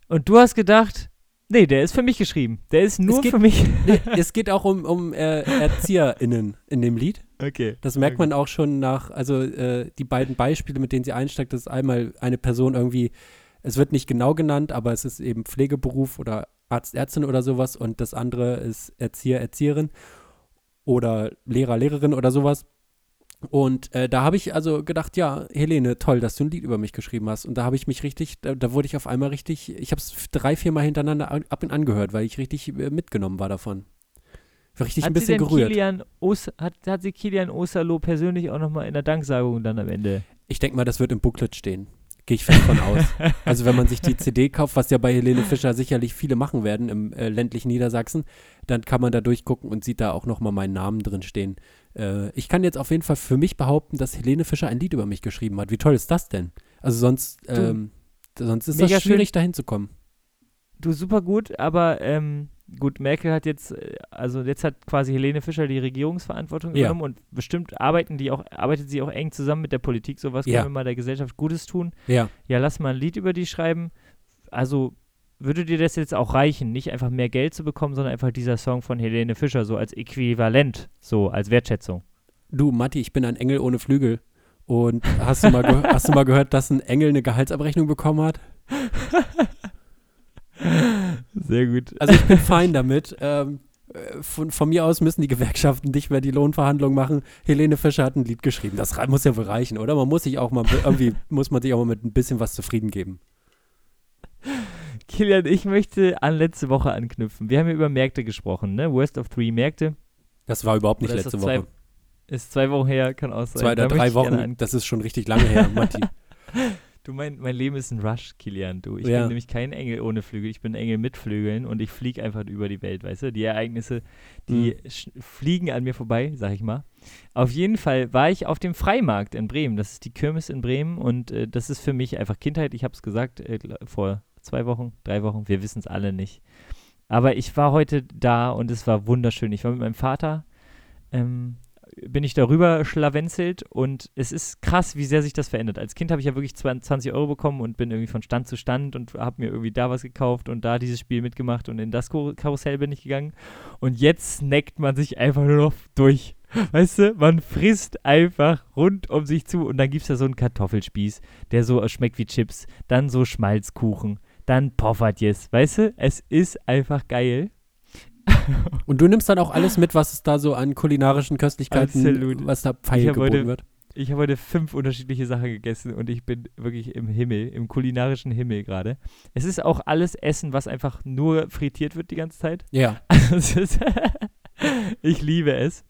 [SPEAKER 1] Und du hast gedacht, nee, der ist für mich geschrieben. Der ist nur
[SPEAKER 2] geht,
[SPEAKER 1] für mich.
[SPEAKER 2] Nee, es geht auch um, um äh, ErzieherInnen in dem Lied.
[SPEAKER 1] Okay.
[SPEAKER 2] Das merkt okay. man auch schon nach, also äh, die beiden Beispiele, mit denen sie einsteigt, das ist einmal eine Person irgendwie, es wird nicht genau genannt, aber es ist eben Pflegeberuf oder Arzt, Ärztin oder sowas und das andere ist Erzieher, Erzieherin oder Lehrer, Lehrerin oder sowas. Und äh, da habe ich also gedacht, ja, Helene, toll, dass du ein Lied über mich geschrieben hast. Und da habe ich mich richtig, da, da, wurde ich auf einmal richtig, ich habe es drei, vier Mal hintereinander ab und angehört, weil ich richtig äh, mitgenommen war davon. War richtig hat ein bisschen gerührt.
[SPEAKER 1] Kilian Os, hat, hat sie Kilian Osterloh persönlich auch nochmal in der Danksagung dann am Ende?
[SPEAKER 2] Ich denke mal, das wird im Booklet stehen. Gehe ich fest von aus. also wenn man sich die CD kauft, was ja bei Helene Fischer sicherlich viele machen werden im äh, ländlichen Niedersachsen, dann kann man da durchgucken und sieht da auch nochmal meinen Namen drin stehen. Äh, ich kann jetzt auf jeden Fall für mich behaupten, dass Helene Fischer ein Lied über mich geschrieben hat. Wie toll ist das denn? Also sonst, ähm, sonst ist das schwierig, dahin zu kommen.
[SPEAKER 1] Du, super gut, aber ähm, gut, Merkel hat jetzt, äh, also jetzt hat quasi Helene Fischer die Regierungsverantwortung ja. genommen und bestimmt arbeiten die auch, arbeitet sie auch eng zusammen mit der Politik. So was ja. können wir mal der Gesellschaft Gutes tun.
[SPEAKER 2] Ja.
[SPEAKER 1] Ja, lass mal ein Lied über die schreiben. Also würde dir das jetzt auch reichen, nicht einfach mehr Geld zu bekommen, sondern einfach dieser Song von Helene Fischer so als Äquivalent, so als Wertschätzung?
[SPEAKER 2] Du, Matti, ich bin ein Engel ohne Flügel. Und hast du mal, hast du mal gehört, dass ein Engel eine Gehaltsabrechnung bekommen hat?
[SPEAKER 1] Sehr gut.
[SPEAKER 2] Also ich bin fein damit. Ähm, äh, von, von, mir aus müssen die Gewerkschaften nicht mehr die Lohnverhandlungen machen. Helene Fischer hat ein Lied geschrieben. Das muss ja wohl reichen, oder? Man muss sich auch mal irgendwie muss man sich auch mal mit ein bisschen was zufrieden geben.
[SPEAKER 1] Kilian, ich möchte an letzte Woche anknüpfen. Wir haben ja über Märkte gesprochen, ne? Worst of Three Märkte.
[SPEAKER 2] Das war überhaupt nicht letzte Woche.
[SPEAKER 1] ist zwei Wochen her, kann auch sein.
[SPEAKER 2] Zwei oder drei Wochen, das ist schon richtig lange her, Matti.
[SPEAKER 1] Du, mein, mein Leben ist ein Rush, Kilian. Du, ich ja. bin nämlich kein Engel ohne Flügel, ich bin Engel mit Flügeln und ich fliege einfach über die Welt, weißt du? Die Ereignisse, die mhm. fliegen an mir vorbei, sag ich mal. Auf jeden Fall war ich auf dem Freimarkt in Bremen. Das ist die Kirmes in Bremen und äh, das ist für mich einfach Kindheit. Ich habe es gesagt äh, vor zwei Wochen, drei Wochen, wir wissen es alle nicht. Aber ich war heute da und es war wunderschön. Ich war mit meinem Vater ähm, bin ich darüber schlawenzelt und es ist krass, wie sehr sich das verändert. Als Kind habe ich ja wirklich 20 Euro bekommen und bin irgendwie von Stand zu Stand und habe mir irgendwie da was gekauft und da dieses Spiel mitgemacht und in das Karussell bin ich gegangen. Und jetzt snackt man sich einfach nur noch durch. Weißt du, man frisst einfach rund um sich zu und dann gibt es ja so einen Kartoffelspieß, der so schmeckt wie Chips, dann so Schmalzkuchen, dann Poffertjes. Weißt du, es ist einfach geil.
[SPEAKER 2] Und du nimmst dann auch alles mit, was es da so an kulinarischen Köstlichkeiten,
[SPEAKER 1] Absolut.
[SPEAKER 2] was da feil geboten heute, wird.
[SPEAKER 1] Ich habe heute fünf unterschiedliche Sachen gegessen und ich bin wirklich im Himmel, im kulinarischen Himmel gerade. Es ist auch alles Essen, was einfach nur frittiert wird die ganze Zeit.
[SPEAKER 2] Ja.
[SPEAKER 1] Also ist, ich liebe es.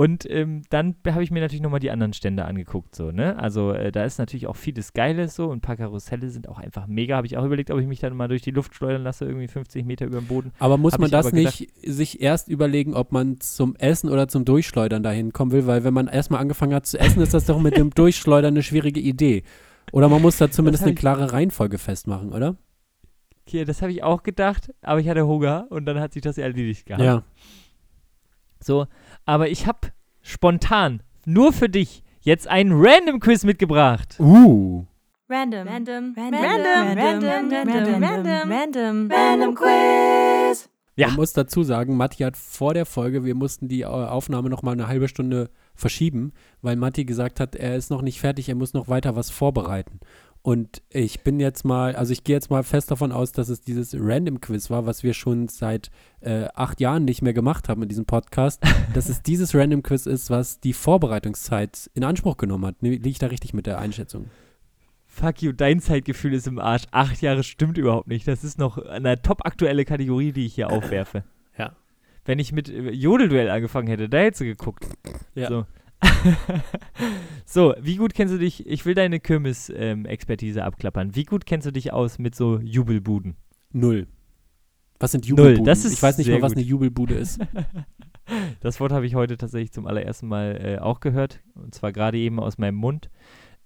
[SPEAKER 1] Und ähm, dann habe ich mir natürlich nochmal die anderen Stände angeguckt, so, ne? Also äh, da ist natürlich auch vieles Geiles so und ein paar Karusselle sind auch einfach mega. Habe ich auch überlegt, ob ich mich dann mal durch die Luft schleudern lasse, irgendwie 50 Meter über dem Boden.
[SPEAKER 2] Aber muss
[SPEAKER 1] Hab
[SPEAKER 2] man das nicht sich erst überlegen, ob man zum Essen oder zum Durchschleudern dahin kommen will? Weil wenn man erstmal angefangen hat zu essen, ist das doch mit dem Durchschleudern eine schwierige Idee. Oder man muss da zumindest eine klare Reihenfolge festmachen, oder?
[SPEAKER 1] Okay, das habe ich auch gedacht, aber ich hatte Hunger und dann hat sich das erledigt gehabt.
[SPEAKER 2] Ja.
[SPEAKER 1] So, aber ich habe spontan nur für dich jetzt einen Random Quiz mitgebracht.
[SPEAKER 2] Uh.
[SPEAKER 3] Random. Random. Random. Random. Random. Random. Random. Random Quiz.
[SPEAKER 1] Ja.
[SPEAKER 2] Man muss dazu sagen, Matti hat vor der Folge, wir mussten die äh, Aufnahme noch mal eine halbe Stunde verschieben, weil Matti gesagt hat, er ist noch nicht fertig, er muss noch weiter was vorbereiten. Und ich bin jetzt mal, also ich gehe jetzt mal fest davon aus, dass es dieses Random Quiz war, was wir schon seit äh, acht Jahren nicht mehr gemacht haben in diesem Podcast, dass es dieses Random Quiz ist, was die Vorbereitungszeit in Anspruch genommen hat. Liege ich da richtig mit der Einschätzung?
[SPEAKER 1] Fuck you, dein Zeitgefühl ist im Arsch. Acht Jahre stimmt überhaupt nicht. Das ist noch eine top aktuelle Kategorie, die ich hier aufwerfe.
[SPEAKER 2] Ja.
[SPEAKER 1] Wenn ich mit äh, Jodelduell angefangen hätte, da hättest du geguckt.
[SPEAKER 2] Ja.
[SPEAKER 1] So. so, wie gut kennst du dich, ich will deine Kirmes-Expertise abklappern. Wie gut kennst du dich aus mit so Jubelbuden?
[SPEAKER 2] Null. Was sind
[SPEAKER 1] Null,
[SPEAKER 2] Jubelbuden?
[SPEAKER 1] das ist
[SPEAKER 2] ich weiß nicht mal, was
[SPEAKER 1] gut.
[SPEAKER 2] eine Jubelbude ist.
[SPEAKER 1] Das Wort habe ich heute tatsächlich zum allerersten Mal äh, auch gehört. Und zwar gerade eben aus meinem Mund.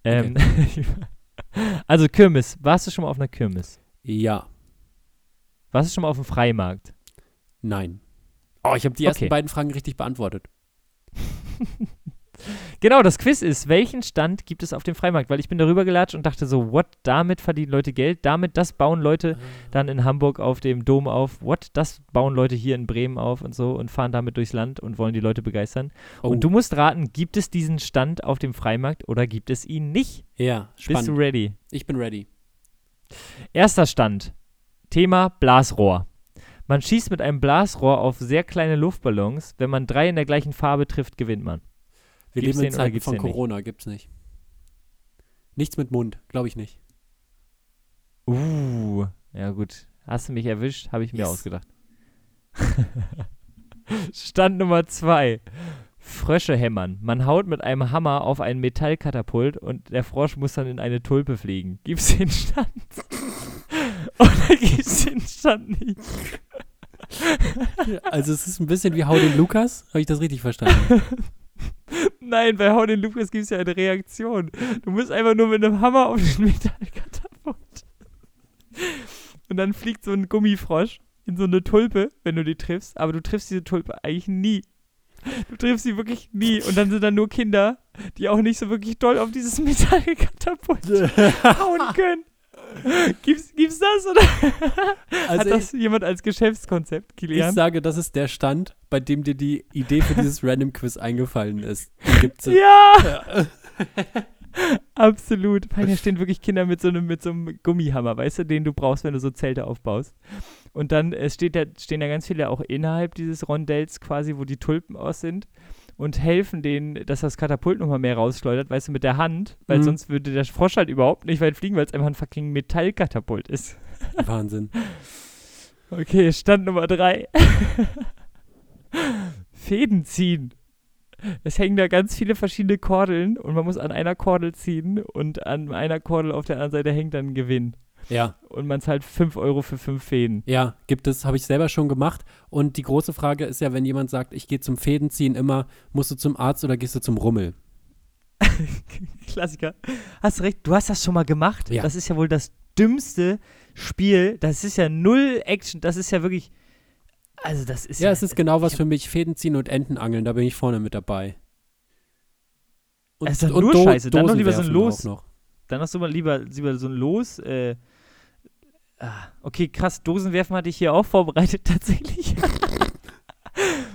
[SPEAKER 1] Ähm, also Kirmes. Warst du schon mal auf einer Kirmes?
[SPEAKER 2] Ja.
[SPEAKER 1] Warst du schon mal auf dem Freimarkt?
[SPEAKER 2] Nein. Oh, ich habe die ersten
[SPEAKER 1] Okay.
[SPEAKER 2] beiden Fragen richtig beantwortet.
[SPEAKER 1] Genau, das Quiz ist, welchen Stand gibt es auf dem Freimarkt? Weil ich bin darüber gelatscht und dachte so, what, damit verdienen Leute Geld, damit, das bauen Leute dann in Hamburg auf dem Dom auf, what, das bauen Leute hier in Bremen auf und so und fahren damit durchs Land und wollen die Leute begeistern.
[SPEAKER 2] Oh,
[SPEAKER 1] Und du musst raten, gibt es diesen Stand auf dem Freimarkt oder gibt es ihn nicht?
[SPEAKER 2] ja,
[SPEAKER 1] Bist du
[SPEAKER 2] spannend.
[SPEAKER 1] ready?
[SPEAKER 2] Ich bin ready.
[SPEAKER 1] Erster Stand. Thema Blasrohr. Man schießt mit einem Blasrohr auf sehr kleine Luftballons. Wenn man drei in der gleichen Farbe trifft, gewinnt man.
[SPEAKER 2] Wir
[SPEAKER 1] Gibt's
[SPEAKER 2] leben in Zeiten von
[SPEAKER 1] den nicht?
[SPEAKER 2] Corona, gibt's nicht. Nichts mit Mund, glaube ich nicht.
[SPEAKER 1] Uh, ja gut. Hast du mich erwischt? Habe ich mir
[SPEAKER 2] Yes.
[SPEAKER 1] ausgedacht. Stand Nummer zwei. Frösche hämmern. Man haut mit einem Hammer auf ein Metallkatapult und der Frosch muss dann in eine Tulpe fliegen. Gibt's den Stand? Oder gibt's den Stand nicht?
[SPEAKER 2] Also es ist ein bisschen wie Hau den Lukas, habe ich das richtig verstanden?
[SPEAKER 1] Nein, bei Hau den Lukas gibt es ja eine Reaktion. Du musst einfach nur mit einem Hammer auf den Metallkatapult. Und dann fliegt so ein Gummifrosch in so eine Tulpe, wenn du die triffst. Aber du triffst diese Tulpe eigentlich nie. Du triffst sie wirklich nie. Und dann sind da nur Kinder, die auch nicht so wirklich doll auf dieses Metallkatapult hauen können. Gibt's, gibt's das oder hat
[SPEAKER 2] Also
[SPEAKER 1] das jemand als Geschäftskonzept,
[SPEAKER 2] ich, ich sage, das ist der Stand, bei dem dir die Idee für dieses Random Quiz eingefallen ist. Gibt's
[SPEAKER 1] Ja! Absolut. Weil hier stehen wirklich Kinder mit so einem, mit so einem Gummihammer, weißt du, den du brauchst, wenn du so Zelte aufbaust. Und dann äh, steht da, stehen da ganz viele auch innerhalb dieses Rondells quasi, wo die Tulpen aus sind und helfen denen, dass das Katapult nochmal mehr rausschleudert, weißt du, mit der Hand, weil
[SPEAKER 2] Mhm.
[SPEAKER 1] sonst würde der Frosch halt überhaupt nicht weit fliegen, weil es einfach ein fucking Metallkatapult ist.
[SPEAKER 2] Wahnsinn.
[SPEAKER 1] Okay, Stand Nummer drei. Fäden ziehen. Es hängen da ganz viele verschiedene Kordeln und man muss an einer Kordel ziehen und an einer Kordel auf der anderen Seite hängt dann ein Gewinn.
[SPEAKER 2] Ja,
[SPEAKER 1] Und man zahlt 5 Euro für 5 Fäden.
[SPEAKER 2] ja, gibt es, habe ich selber schon gemacht. Und die große Frage ist ja, wenn jemand sagt, ich gehe zum Fädenziehen immer, musst du zum Arzt oder gehst du zum Rummel?
[SPEAKER 1] Klassiker. Hast recht, du hast das schon mal gemacht.
[SPEAKER 2] Ja.
[SPEAKER 1] Das ist ja wohl das dümmste Spiel. Das ist ja null Action. Das ist ja wirklich. Also, das ist
[SPEAKER 2] Ja, es ist genau was für mich. Fädenziehen und Entenangeln, da bin ich vorne mit dabei. Und,
[SPEAKER 1] Es ist doch nur
[SPEAKER 2] Do-
[SPEAKER 1] Scheiße. Dann noch lieber so ein Los. Dann hast du mal lieber, lieber so ein Los. Äh, ah, okay, krass. Dosenwerfen hatte ich hier auch vorbereitet, tatsächlich.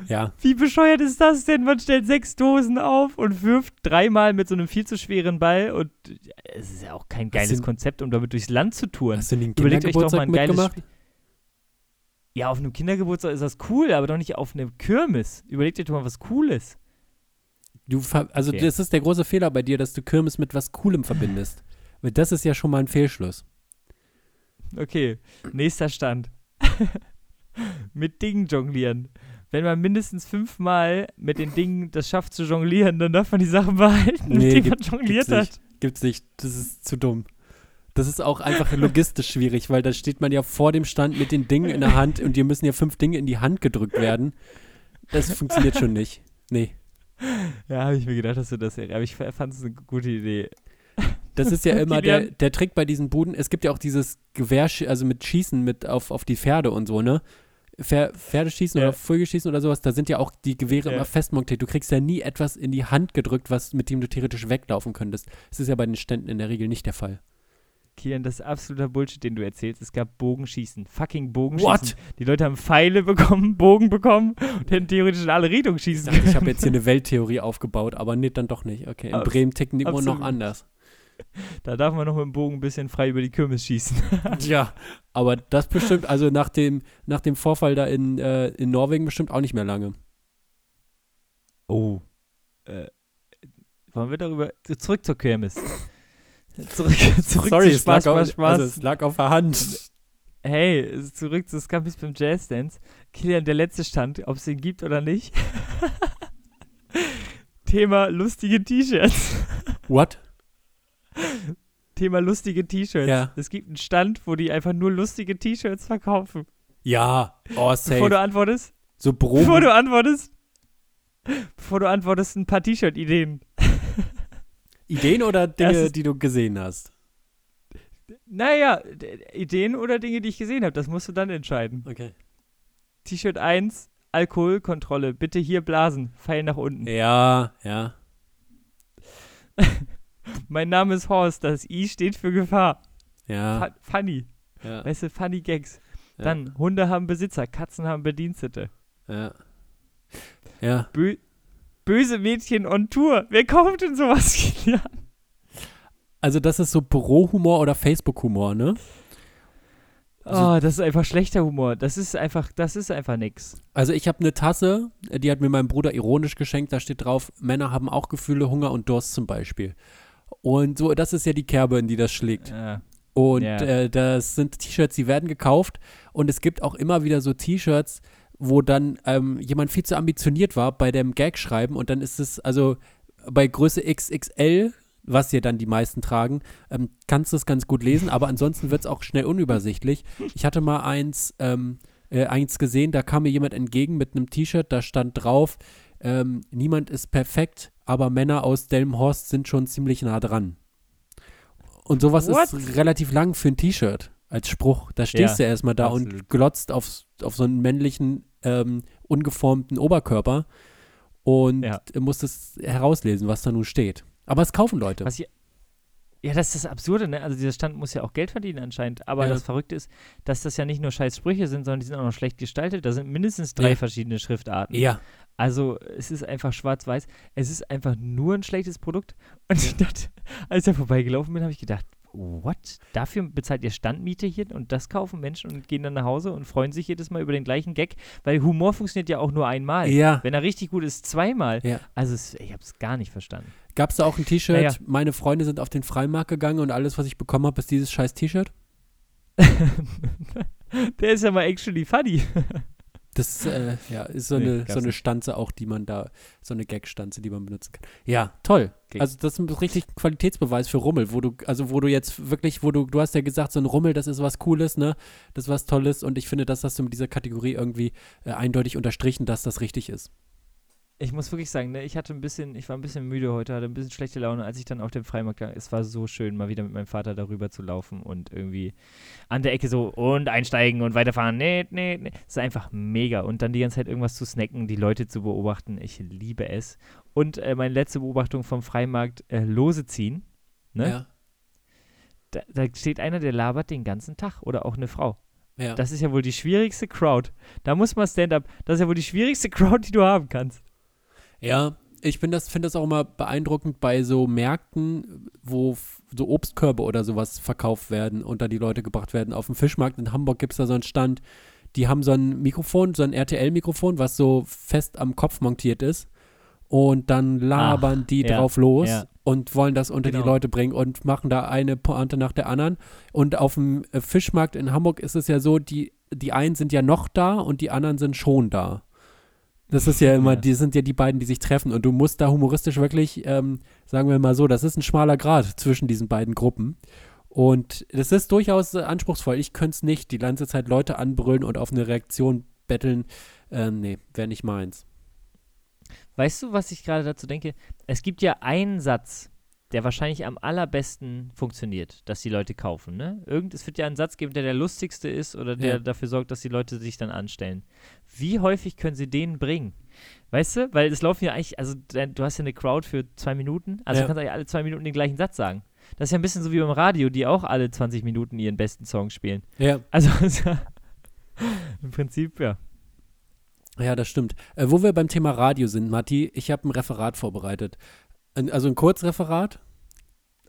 [SPEAKER 2] Ja,
[SPEAKER 1] Wie bescheuert ist das denn? Man stellt sechs Dosen auf und wirft dreimal mit so einem viel zu schweren Ball. Und äh, es ist ja auch kein geiles
[SPEAKER 2] sind-
[SPEAKER 1] Konzept, um damit durchs Land zu touren.
[SPEAKER 2] hast du den
[SPEAKER 1] Überlegt euch doch mal
[SPEAKER 2] Kindergeburtstag
[SPEAKER 1] ein geiles
[SPEAKER 2] mitgemacht?
[SPEAKER 1] Spiel. Ja, auf einem Kindergeburtstag ist das cool, aber doch nicht auf einem Kirmes. Überlegt euch doch mal was Cooles.
[SPEAKER 2] Du, also
[SPEAKER 1] Okay.
[SPEAKER 2] das ist der große Fehler bei dir, dass du Kirmes mit was Coolem verbindest. Weil das ist ja schon mal ein Fehlschluss.
[SPEAKER 1] Okay, nächster Stand. Mit Dingen jonglieren. wenn man mindestens fünfmal mit den Dingen das schafft zu jonglieren, dann darf man die Sachen behalten,
[SPEAKER 2] Nee,
[SPEAKER 1] denen
[SPEAKER 2] gibt-
[SPEAKER 1] man jongliert
[SPEAKER 2] gibt's
[SPEAKER 1] hat.
[SPEAKER 2] nicht. Gibt's nicht. Das ist zu dumm. Das ist auch einfach logistisch schwierig, weil da steht man ja vor dem Stand mit den Dingen in der Hand und dir müssen ja fünf Dinge in die Hand gedrückt werden. Das funktioniert schon nicht. Nee.
[SPEAKER 1] Ja, habe ich mir gedacht, dass du das, aber ich fand es eine gute Idee.
[SPEAKER 2] Das ist ja immer der, der Trick bei diesen Buden. Es gibt ja auch dieses Gewehr, also mit Schießen mit auf, auf die Pferde und so, ne? Pfer Pferdeschießen
[SPEAKER 1] Ja.
[SPEAKER 2] oder Vögelschießen oder sowas, da sind ja auch die Gewehre
[SPEAKER 1] Ja.
[SPEAKER 2] immer festmontiert. Du kriegst ja nie etwas in die Hand gedrückt, was mit dem du theoretisch weglaufen könntest. Das ist ja bei den Ständen in der Regel nicht der Fall.
[SPEAKER 1] Kian, das ist absoluter Bullshit, den du erzählst. Es gab Bogenschießen. Fucking Bogenschießen.
[SPEAKER 2] What?
[SPEAKER 1] Die Leute haben Pfeile bekommen, Bogen bekommen und hätten theoretisch in alle Richtungen
[SPEAKER 2] Ich
[SPEAKER 1] schießen
[SPEAKER 2] ich
[SPEAKER 1] können.
[SPEAKER 2] habe jetzt hier eine Welttheorie aufgebaut, aber nee, dann doch nicht. Okay, in
[SPEAKER 1] Abs-
[SPEAKER 2] Bremen ticken die immer noch anders.
[SPEAKER 1] Da darf man noch mit dem Bogen ein bisschen frei über die Kirmes schießen.
[SPEAKER 2] Ja, aber das bestimmt, also nach dem, nach dem Vorfall da in, äh, in Norwegen bestimmt auch nicht mehr lange.
[SPEAKER 1] Oh. Äh, wollen wir darüber. Zurück zur Kirmes. Zurück, zurück
[SPEAKER 2] Sorry,
[SPEAKER 1] zu
[SPEAKER 2] es
[SPEAKER 1] Spaß,
[SPEAKER 2] lag,
[SPEAKER 1] Spaß,
[SPEAKER 2] auf,
[SPEAKER 1] Spaß.
[SPEAKER 2] Also, es lag auf der Hand.
[SPEAKER 1] hey, zurück zu Scampis beim Jazzdance. Kilian, der letzte Stand, ob es den gibt oder nicht. Thema lustige T-Shirts.
[SPEAKER 2] What?
[SPEAKER 1] Thema lustige T-Shirts.
[SPEAKER 2] Ja.
[SPEAKER 1] Es gibt einen Stand, wo die einfach nur lustige T-Shirts verkaufen.
[SPEAKER 2] Ja, oh,
[SPEAKER 1] Bevor
[SPEAKER 2] safe.
[SPEAKER 1] du antwortest,
[SPEAKER 2] So
[SPEAKER 1] bevor
[SPEAKER 2] Proben.
[SPEAKER 1] du antwortest, bevor du antwortest, ein paar T-Shirt-Ideen.
[SPEAKER 2] Ideen oder Dinge, die du gesehen hast?
[SPEAKER 1] Naja, Ideen oder Dinge, die ich gesehen habe, das musst du dann entscheiden.
[SPEAKER 2] Okay.
[SPEAKER 1] T-Shirt 1, Alkoholkontrolle. Bitte hier blasen. Pfeil nach unten.
[SPEAKER 2] Ja, ja.
[SPEAKER 1] Mein Name ist Horst. Das I steht für Gefahr.
[SPEAKER 2] Ja.
[SPEAKER 1] Fu- Funny.
[SPEAKER 2] ja,
[SPEAKER 1] Weißt du, funny Gags.
[SPEAKER 2] ja,
[SPEAKER 1] Dann, Hunde haben Besitzer, Katzen haben Bedienstete.
[SPEAKER 2] Ja. Ja.
[SPEAKER 1] Bö böse Mädchen on Tour. Wer kauft denn sowas, Kilian?
[SPEAKER 2] Also, das ist so Bürohumor oder Facebook-Humor, ne? Also-
[SPEAKER 1] Oh, das ist einfach schlechter Humor. Das ist einfach, das ist einfach nix.
[SPEAKER 2] Also, ich habe eine Tasse, die hat mir mein Bruder ironisch geschenkt. Da steht drauf: Männer haben auch Gefühle, Hunger und Durst zum Beispiel. Und so, das ist ja die Kerbe, in die das schlägt.
[SPEAKER 1] Ja.
[SPEAKER 2] Und
[SPEAKER 1] Ja.
[SPEAKER 2] äh, das sind T-Shirts, die werden gekauft. Und es gibt auch immer wieder so T-Shirts, wo dann ähm, jemand viel zu ambitioniert war bei dem Gag schreiben. Und dann ist es, also bei Größe XXL, was ja dann die meisten tragen, ähm, kannst du es ganz gut lesen. Aber ansonsten wird es auch schnell unübersichtlich. Ich hatte mal eins, ähm, äh, eins gesehen, da kam mir jemand entgegen mit einem T-Shirt, da stand drauf, ähm, niemand ist perfekt, aber Männer aus Delmenhorst sind schon ziemlich nah dran. Und sowas
[SPEAKER 1] What?
[SPEAKER 2] ist relativ lang für ein T-Shirt als Spruch. Da stehst
[SPEAKER 1] Ja,
[SPEAKER 2] du erstmal da
[SPEAKER 1] absolut.
[SPEAKER 2] und glotzt auf, auf so einen männlichen, ähm, ungeformten Oberkörper und
[SPEAKER 1] Ja.
[SPEAKER 2] musst es herauslesen, was da nun steht. Aber es kaufen Leute.
[SPEAKER 1] Was ich, ja, das ist das Absurde, ne? Also dieser Stand muss ja auch Geld verdienen anscheinend. Aber
[SPEAKER 2] Ja.
[SPEAKER 1] das Verrückte ist, dass das ja nicht nur scheiß Sprüche sind, sondern die sind auch noch schlecht gestaltet. Da sind mindestens drei
[SPEAKER 2] Ja.
[SPEAKER 1] verschiedene Schriftarten.
[SPEAKER 2] ja,
[SPEAKER 1] Also es ist einfach schwarz-weiß. Es ist einfach nur ein schlechtes Produkt. Und ich dachte, als ich da vorbeigelaufen bin, habe ich gedacht, what? Dafür bezahlt ihr Standmiete hier und das kaufen Menschen und gehen dann nach Hause und freuen sich jedes Mal über den gleichen Gag, weil Humor funktioniert ja auch nur einmal.
[SPEAKER 2] ja.
[SPEAKER 1] Wenn er richtig gut ist, zweimal.
[SPEAKER 2] Ja.
[SPEAKER 1] Also es, ich habe es gar nicht verstanden.
[SPEAKER 2] Gab es da auch ein T-Shirt?
[SPEAKER 1] Naja.
[SPEAKER 2] Meine Freunde sind auf den Freimarkt gegangen und alles, was ich bekommen habe, ist dieses scheiß T-Shirt.
[SPEAKER 1] Der ist ja mal actually funny.
[SPEAKER 2] Das äh, ja, ist so
[SPEAKER 1] Nee,
[SPEAKER 2] eine, so eine. Stanze auch, die man da, so eine Gag-Stanze, die man benutzen kann. Ja, toll.
[SPEAKER 1] Okay.
[SPEAKER 2] Also das ist ein richtig Qualitätsbeweis für Rummel, wo du, also wo du jetzt wirklich, wo du, du hast ja gesagt, so ein Rummel, das ist was Cooles, ne? Das ist was Tolles und ich finde, das hast du mit dieser Kategorie irgendwie äh, eindeutig unterstrichen, dass das richtig ist.
[SPEAKER 1] Ich muss wirklich sagen, ne, ich hatte ein bisschen, ich war ein bisschen müde heute, hatte ein bisschen schlechte Laune, als ich dann auf dem Freimarkt war. Es war so schön, mal wieder mit meinem Vater darüber zu laufen und irgendwie an der Ecke so und einsteigen und weiterfahren. Nee, nee, nee. Es ist einfach mega. Und dann die ganze Zeit irgendwas zu snacken, die Leute zu beobachten. Ich liebe es. Und äh, meine letzte Beobachtung vom Freimarkt, äh, Lose ziehen. Ne?
[SPEAKER 2] Ja.
[SPEAKER 1] Da, da steht einer, der labert den ganzen Tag oder auch eine Frau.
[SPEAKER 2] Ja.
[SPEAKER 1] Das ist ja wohl die schwierigste Crowd. Da muss man Stand-up, das ist ja wohl die schwierigste Crowd, die du haben kannst.
[SPEAKER 2] Ja, ich finde das, find das auch immer beeindruckend bei so Märkten, wo so Obstkörbe oder sowas verkauft werden und da die Leute gebracht werden. Auf dem Fischmarkt in Hamburg gibt es da so einen Stand, die haben so ein Mikrofon, so ein RTL-Mikrofon, was so fest am Kopf montiert ist. Und dann labern
[SPEAKER 1] Ach,
[SPEAKER 2] die
[SPEAKER 1] ja,
[SPEAKER 2] drauf los
[SPEAKER 1] ja.
[SPEAKER 2] und wollen das unter die
[SPEAKER 1] Genau.
[SPEAKER 2] Leute bringen und machen da eine Pointe nach der anderen. Und auf dem äh, Fischmarkt in Hamburg ist es ja so, die, die einen sind ja noch da und die anderen sind schon da. Das ist ja immer, die sind ja die beiden, die sich treffen und du musst da humoristisch wirklich, ähm, sagen wir mal so, das ist ein schmaler Grad zwischen diesen beiden Gruppen. Und das ist durchaus äh, anspruchsvoll. Ich könnte es nicht, die ganze Zeit Leute anbrüllen und auf eine Reaktion betteln. Ähm, nee, wäre nicht meins.
[SPEAKER 1] Weißt du, was ich gerade dazu denke? Es gibt ja einen Satz, der wahrscheinlich am allerbesten funktioniert, dass die Leute kaufen. Ne? Irgend, es wird ja einen Satz geben, der der lustigste ist oder der ja. dafür sorgt, dass die Leute sich dann anstellen. Wie häufig können sie den bringen? Weißt du? Weil es laufen ja eigentlich, also du hast ja eine Crowd für zwei Minuten, also ja. du kannst eigentlich alle zwei Minuten den gleichen Satz sagen. Das ist ja ein bisschen so wie beim Radio, die auch alle 20 Minuten ihren besten Song spielen.
[SPEAKER 2] Ja.
[SPEAKER 1] Also, im Prinzip, ja.
[SPEAKER 2] Ja, das stimmt. Äh, wo wir beim Thema Radio sind, Matti, ich habe ein Referat vorbereitet also ein Kurzreferat.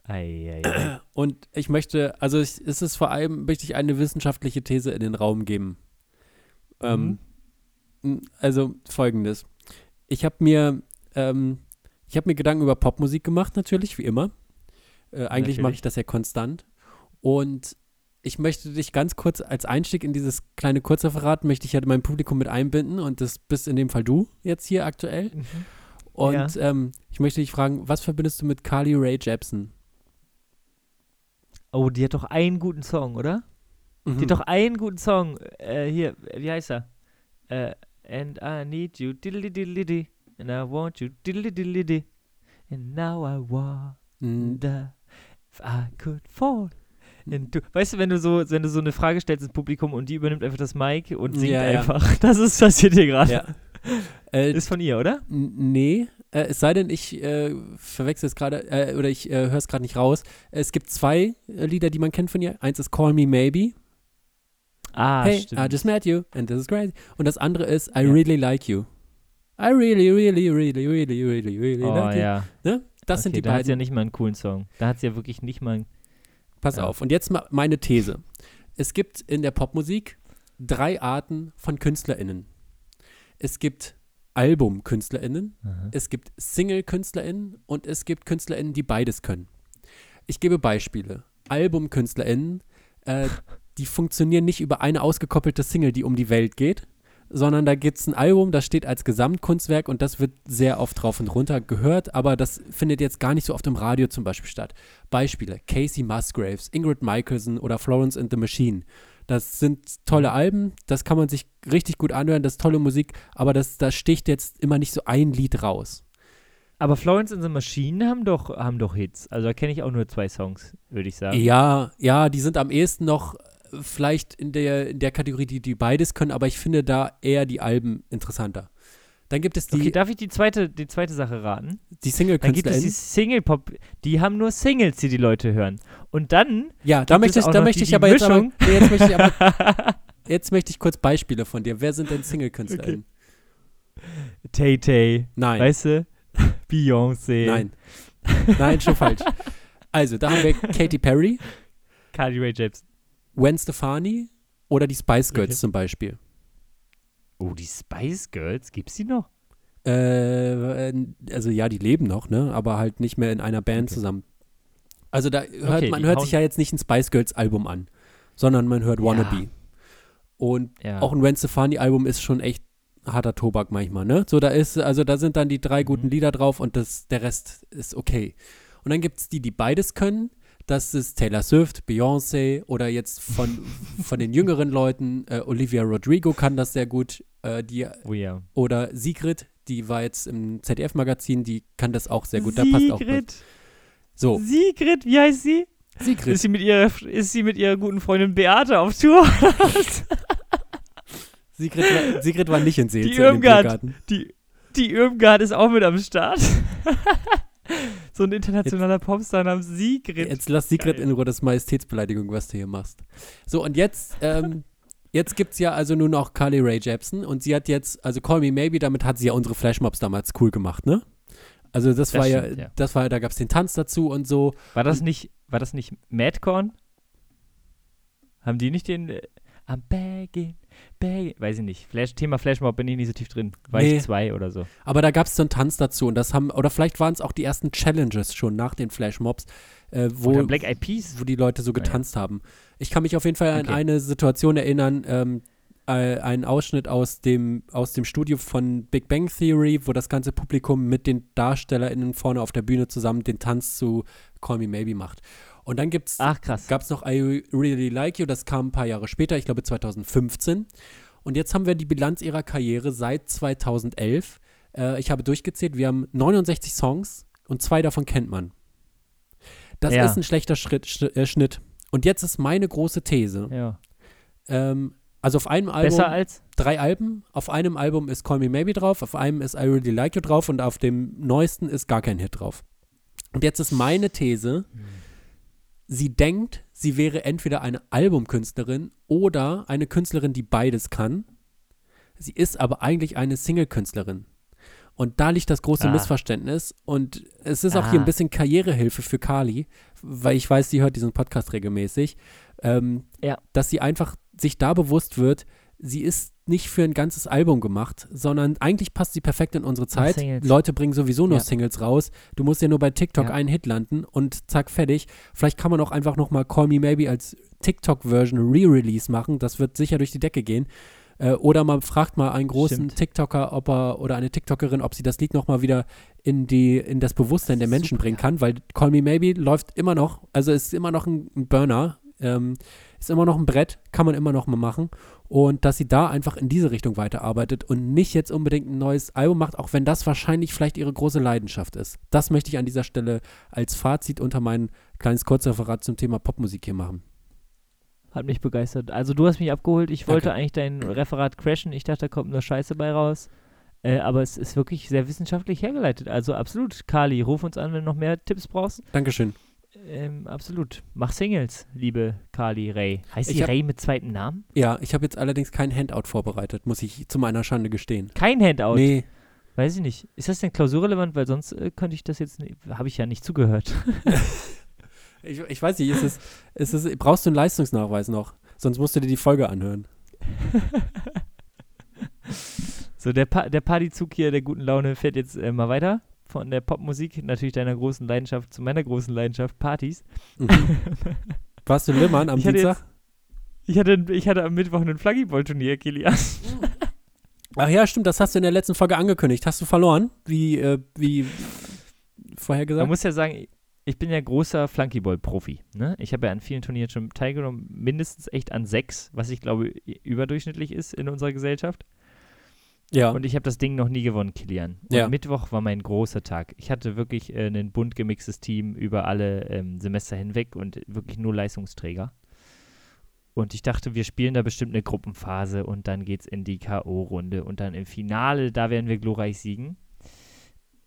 [SPEAKER 1] Ei, ei, ei.
[SPEAKER 2] Und ich möchte, also es ist vor allem, möchte ich eine wissenschaftliche These in den Raum geben. Ähm, mhm. Also folgendes. Ich habe mir, ähm, ich habe mir Gedanken über Popmusik gemacht, natürlich, wie immer. Äh, eigentlich mache ich das ja konstant. Und ich möchte dich ganz kurz als Einstieg in dieses kleine Kurzreferat, möchte ich ja mein Publikum mit einbinden und das bist in dem Fall du jetzt hier aktuell. Mhm. Und ja. ähm, ich möchte dich fragen, was verbindest du mit Carly Ray Jepsen?
[SPEAKER 1] Oh, die hat doch einen guten Song, oder? Mhm. Die hat doch einen guten Song. Äh, hier, wie heißt er? Äh, and I need you, diddly diddly di, and I want you, diddly diddly di, and now I wonder mhm. if I could fall. Du, weißt du, wenn du so, wenn du so eine Frage stellst ins Publikum und die übernimmt einfach das Mic und singt ja, einfach, ja. das ist passiert hier gerade. Ja. Äh, ist von ihr, oder?
[SPEAKER 2] Nee, äh, es sei denn, ich äh, verwechsel es gerade, äh, oder ich äh, höre es gerade nicht raus. Es gibt zwei äh, Lieder, die man kennt von ihr. Eins ist Call Me Maybe.
[SPEAKER 1] Ah,
[SPEAKER 2] hey,
[SPEAKER 1] stimmt.
[SPEAKER 2] I just met you and this is crazy. Und das andere ist I ja. really like you. I really, really, really, really, really, really
[SPEAKER 1] oh,
[SPEAKER 2] like
[SPEAKER 1] ja.
[SPEAKER 2] you. Ne? Das okay, sind die
[SPEAKER 1] da
[SPEAKER 2] beiden. Da
[SPEAKER 1] hat sie ja nicht mal einen coolen Song. Da hat sie ja wirklich nicht mal einen.
[SPEAKER 2] Pass ja. auf. Und jetzt mal meine These. Es gibt in der Popmusik drei Arten von KünstlerInnen. Es gibt Album-KünstlerInnen, es gibt Single-KünstlerInnen und es gibt KünstlerInnen, die beides können. Ich gebe Beispiele. Album-KünstlerInnen, äh, die funktionieren nicht über eine ausgekoppelte Single, die um die Welt geht, sondern da gibt es ein Album, das steht als Gesamtkunstwerk und das wird sehr oft drauf und runter gehört, aber das findet jetzt gar nicht so oft im Radio zum Beispiel statt. Beispiele: Casey Musgraves, Ingrid Michaelson oder Florence and the Machine. Das sind tolle Alben, das kann man sich richtig gut anhören, das ist tolle Musik, aber das, da sticht jetzt immer nicht so ein Lied raus.
[SPEAKER 1] Aber Florence and the Machine haben doch, haben doch Hits. Also da kenne ich auch nur zwei Songs, würde ich sagen.
[SPEAKER 2] Ja, ja, die sind am ehesten noch äh, vielleicht in der, in der Kategorie, die, die beides können, aber ich finde da eher die Alben interessanter. Dann gibt es die.
[SPEAKER 1] Okay, darf ich die zweite, die zweite Sache raten?
[SPEAKER 2] Die single
[SPEAKER 1] Dann gibt es die Single-Pop, die haben nur Singles, die die Leute hören. Und dann.
[SPEAKER 2] Ja, da möchte ich, da möchte ich aber jetzt, aber, nee, jetzt möchte ich aber. jetzt möchte ich kurz Beispiele von dir. Wer sind denn Single-KünstlerInnen?
[SPEAKER 1] Okay. Tay Tay.
[SPEAKER 2] Nein.
[SPEAKER 1] Weißt du? Beyoncé.
[SPEAKER 2] Nein. Nein, schon falsch. Also, da haben wir Katy Perry.
[SPEAKER 1] Carly Ray Jepsen.
[SPEAKER 2] Gwen Stefani oder die Spice Girls okay. zum Beispiel.
[SPEAKER 1] Oh, die Spice Girls, gibt's die noch?
[SPEAKER 2] Äh, also ja, die leben noch, ne? Aber halt nicht mehr in einer Band okay. zusammen. Also da hört okay, man hört sich ja jetzt nicht ein Spice Girls Album an, sondern man hört ja. Wannabe. Und ja. auch ein Gwen Stefani Album ist schon echt harter Tobak manchmal, ne? So da ist also da sind dann die drei guten mhm. Lieder drauf und das der Rest ist okay. Und dann gibt es die, die beides können, das ist Taylor Swift, Beyoncé oder jetzt von, von den jüngeren Leuten, äh, Olivia Rodrigo kann das sehr gut. Äh, die,
[SPEAKER 1] oh ja.
[SPEAKER 2] Oder Sigrid, die war jetzt im ZDF-Magazin, die kann das auch sehr gut.
[SPEAKER 1] Sigrid.
[SPEAKER 2] Da passt auch. Mit.
[SPEAKER 1] So. Sigrid, wie heißt sie?
[SPEAKER 2] Sigrid.
[SPEAKER 1] Ist sie mit ihrer, ist sie mit ihrer guten Freundin Beate auf Tour?
[SPEAKER 2] Sigrid, war, Sigrid war nicht in Seelze
[SPEAKER 1] die Irmgard, Die, die Irmgard ist auch mit am Start. so ein internationaler jetzt, Popstar namens Sigrid.
[SPEAKER 2] Jetzt lass Sigrid Geil. in Ruhe, das ist Majestätsbeleidigung, was du hier machst. So, und jetzt, ähm, jetzt gibt es ja also nur noch Carly Ray Jepsen und sie hat jetzt, also Call Me Maybe, damit hat sie ja unsere Flashmobs damals cool gemacht, ne? Also das, das war stimmt, ja, ja, das war, da gab es den Tanz dazu und so.
[SPEAKER 1] War das nicht, war das nicht Madcorn? Haben die nicht den äh, I'm begging, begging, weiß ich nicht. Flash, Thema Flashmob bin ich nicht so tief drin. War nee. ich zwei oder so.
[SPEAKER 2] Aber da gab es so einen Tanz dazu und das haben, oder vielleicht waren es auch die ersten Challenges schon nach den Flashmobs, äh, wo,
[SPEAKER 1] oder Black Eyed Peas.
[SPEAKER 2] wo die Leute so getanzt ja. haben. Ich kann mich auf jeden Fall an okay. eine Situation erinnern, ähm, äh, einen Ausschnitt aus dem, aus dem Studio von Big Bang Theory, wo das ganze Publikum mit den DarstellerInnen vorne auf der Bühne zusammen den Tanz zu Call Me Maybe macht. Und dann gibt's,
[SPEAKER 1] Ach, krass.
[SPEAKER 2] gab es noch I Really Like You, das kam ein paar Jahre später, ich glaube 2015. Und jetzt haben wir die Bilanz ihrer Karriere seit 2011. Äh, ich habe durchgezählt, wir haben 69 Songs und zwei davon kennt man. Das
[SPEAKER 1] Ja.
[SPEAKER 2] ist ein schlechter Schritt, Sch äh, Schnitt. Und jetzt ist meine große These.
[SPEAKER 1] Ja.
[SPEAKER 2] Ähm, also auf einem Album,
[SPEAKER 1] Besser als?
[SPEAKER 2] drei Alben, auf einem Album ist Call Me Maybe drauf, auf einem ist I Really Like You drauf und auf dem neuesten ist gar kein Hit drauf. Und jetzt ist meine These, sie denkt, sie wäre entweder eine Albumkünstlerin oder eine Künstlerin, die beides kann. Sie ist aber eigentlich eine Single-Künstlerin. Und da liegt das große
[SPEAKER 1] Ah.
[SPEAKER 2] Missverständnis. Und es ist auch hier
[SPEAKER 1] Ah.
[SPEAKER 2] ein bisschen Karrierehilfe für Kali, weil ich weiß, sie hört diesen Podcast regelmäßig. Ähm,
[SPEAKER 1] Ja.
[SPEAKER 2] Dass sie einfach sich da bewusst wird, sie ist nicht für ein ganzes Album gemacht, sondern eigentlich passt sie perfekt in unsere Zeit. Leute bringen sowieso nur
[SPEAKER 1] Ja.
[SPEAKER 2] Singles raus. Du musst ja nur bei TikTok
[SPEAKER 1] Ja.
[SPEAKER 2] einen Hit landen und zack, fertig. Vielleicht kann man auch einfach nochmal Call Me Maybe als TikTok-Version Re-Release machen. Das wird sicher durch die Decke gehen. Äh, oder man fragt mal einen großen
[SPEAKER 1] Stimmt.
[SPEAKER 2] TikToker ob er, oder eine TikTokerin, ob sie das Lied nochmal wieder in, die, in das Bewusstsein der Menschen
[SPEAKER 1] Super,
[SPEAKER 2] bringen kann, weil Call Me Maybe läuft immer noch, also ist immer noch ein Burner, ähm, ist immer noch ein Brett, kann man immer noch mal machen. Und dass sie da einfach in diese Richtung weiterarbeitet und nicht jetzt unbedingt ein neues Album macht, auch wenn das wahrscheinlich vielleicht ihre große Leidenschaft ist. Das möchte ich an dieser Stelle als Fazit unter mein kleines Kurzreferat zum Thema Popmusik hier machen.
[SPEAKER 1] Hat mich begeistert. Also du hast mich abgeholt. Ich
[SPEAKER 2] Danke.
[SPEAKER 1] wollte eigentlich dein Referat crashen. Ich dachte, da kommt nur Scheiße bei raus. Äh, aber es ist wirklich sehr wissenschaftlich hergeleitet. Also absolut. Kali, ruf uns an, wenn du noch mehr Tipps brauchst.
[SPEAKER 2] Dankeschön.
[SPEAKER 1] Ähm, absolut. Mach Singles, liebe Kali Ray. Heißt
[SPEAKER 2] Ich
[SPEAKER 1] sie Ray mit zweitem Namen?
[SPEAKER 2] Ja, ich habe jetzt allerdings kein Handout vorbereitet, muss ich zu meiner Schande gestehen.
[SPEAKER 1] Kein Handout.
[SPEAKER 2] Nee,
[SPEAKER 1] Weiß ich nicht. Ist das denn klausurrelevant? Weil sonst äh, könnte ich das jetzt. Habe ich ja nicht zugehört.
[SPEAKER 2] ich, ich weiß nicht, ist es, ist es, brauchst du einen Leistungsnachweis noch? Sonst musst du dir die Folge anhören.
[SPEAKER 1] So, der, pa der Partyzug hier der guten Laune fährt jetzt äh, mal weiter. Von der Popmusik, natürlich deiner großen Leidenschaft zu meiner großen Leidenschaft, Partys.
[SPEAKER 2] Mhm. Warst du in Limmern am
[SPEAKER 1] Ich hatte
[SPEAKER 2] Dienstag?
[SPEAKER 1] Ich hatte, ich hatte am Mittwoch ein Flaggyball-Turnier, Kilian.
[SPEAKER 2] Ach ja, stimmt, das hast du in der letzten Folge angekündigt. Hast du verloren? Wie, äh, wie vorher
[SPEAKER 1] Man
[SPEAKER 2] gesagt?
[SPEAKER 1] muss ja sagen, ich bin ja großer Flunkyball-Profi. Ne? Ich habe ja an vielen Turnieren schon teilgenommen, mindestens echt an sechs, was ich glaube überdurchschnittlich ist in unserer Gesellschaft.
[SPEAKER 2] Ja.
[SPEAKER 1] Und ich habe das Ding noch nie gewonnen, Kilian. Und
[SPEAKER 2] Ja.
[SPEAKER 1] Mittwoch war mein großer Tag. Ich hatte wirklich äh, ein bunt gemixtes Team über alle ähm, Semester hinweg und wirklich nur Leistungsträger. Und ich dachte, wir spielen da bestimmt eine Gruppenphase und dann geht's in die K.O.-Runde und dann im Finale, da werden wir glorreich siegen.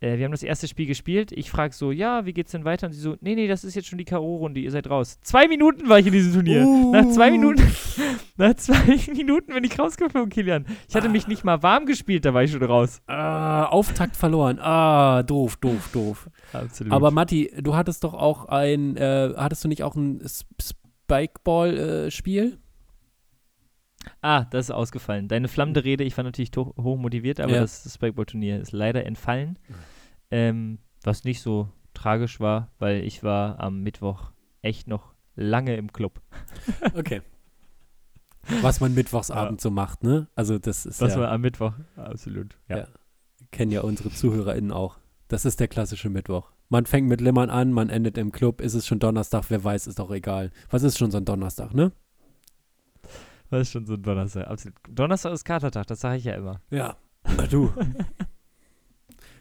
[SPEAKER 1] Äh, wir haben das erste Spiel gespielt. Ich frage so, ja, wie geht's denn weiter? Und sie so, nee, nee, das ist jetzt schon die K.O.-Runde, ihr seid raus. Zwei Minuten war ich in diesem Turnier. Nach zwei Minuten, nach zwei Minuten bin ich rausgeflogen, Kilian. Ich hatte mich nicht mal warm gespielt, da war ich schon raus.
[SPEAKER 2] ah, Auftakt verloren. Ah, doof, doof, doof.
[SPEAKER 1] Absolut.
[SPEAKER 2] Aber Matti, du hattest doch auch ein, äh, hattest du nicht auch ein Spikeball-Spiel?
[SPEAKER 1] ah, das ist ausgefallen. Deine flammende Rede, ich war natürlich to- hoch motiviert, aber
[SPEAKER 2] Ja.
[SPEAKER 1] das Spikeball-Turnier ist leider entfallen. Ähm, was nicht so tragisch war, weil ich war am Mittwoch echt noch lange im Club.
[SPEAKER 2] okay. Was man mittwochsabend so macht, ne? Also das ist
[SPEAKER 1] Das
[SPEAKER 2] ja,
[SPEAKER 1] war am Mittwoch, absolut. Ja.
[SPEAKER 2] Ja. kennen ja unsere ZuhörerInnen auch. Das ist der klassische Mittwoch. Man fängt mit Limmern an, man endet im Club, ist es schon Donnerstag, wer weiß, ist doch egal. Was ist schon so ein Donnerstag, ne?
[SPEAKER 1] Das ist schon so ein Donnerstag, absolut. Donnerstag ist Katertag, das sage ich ja immer.
[SPEAKER 2] Ja. Du.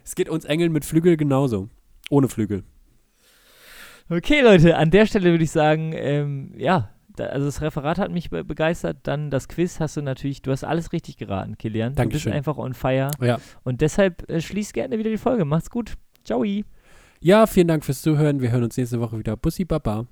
[SPEAKER 2] Es geht uns Engeln mit Flügel genauso. Ohne Flügel.
[SPEAKER 1] Okay, Leute, an der Stelle würde ich sagen, ähm, ja, da, also das Referat hat mich be begeistert. Dann das Quiz hast du natürlich, du hast alles richtig geraten, Kilian.
[SPEAKER 2] Dankeschön.
[SPEAKER 1] Du bist einfach on fire.
[SPEAKER 2] Ja.
[SPEAKER 1] Und deshalb äh, schließ gerne wieder die Folge. Macht's gut. Ciao.
[SPEAKER 2] Ja, vielen Dank fürs Zuhören. Wir hören uns nächste Woche wieder. Bussi Baba.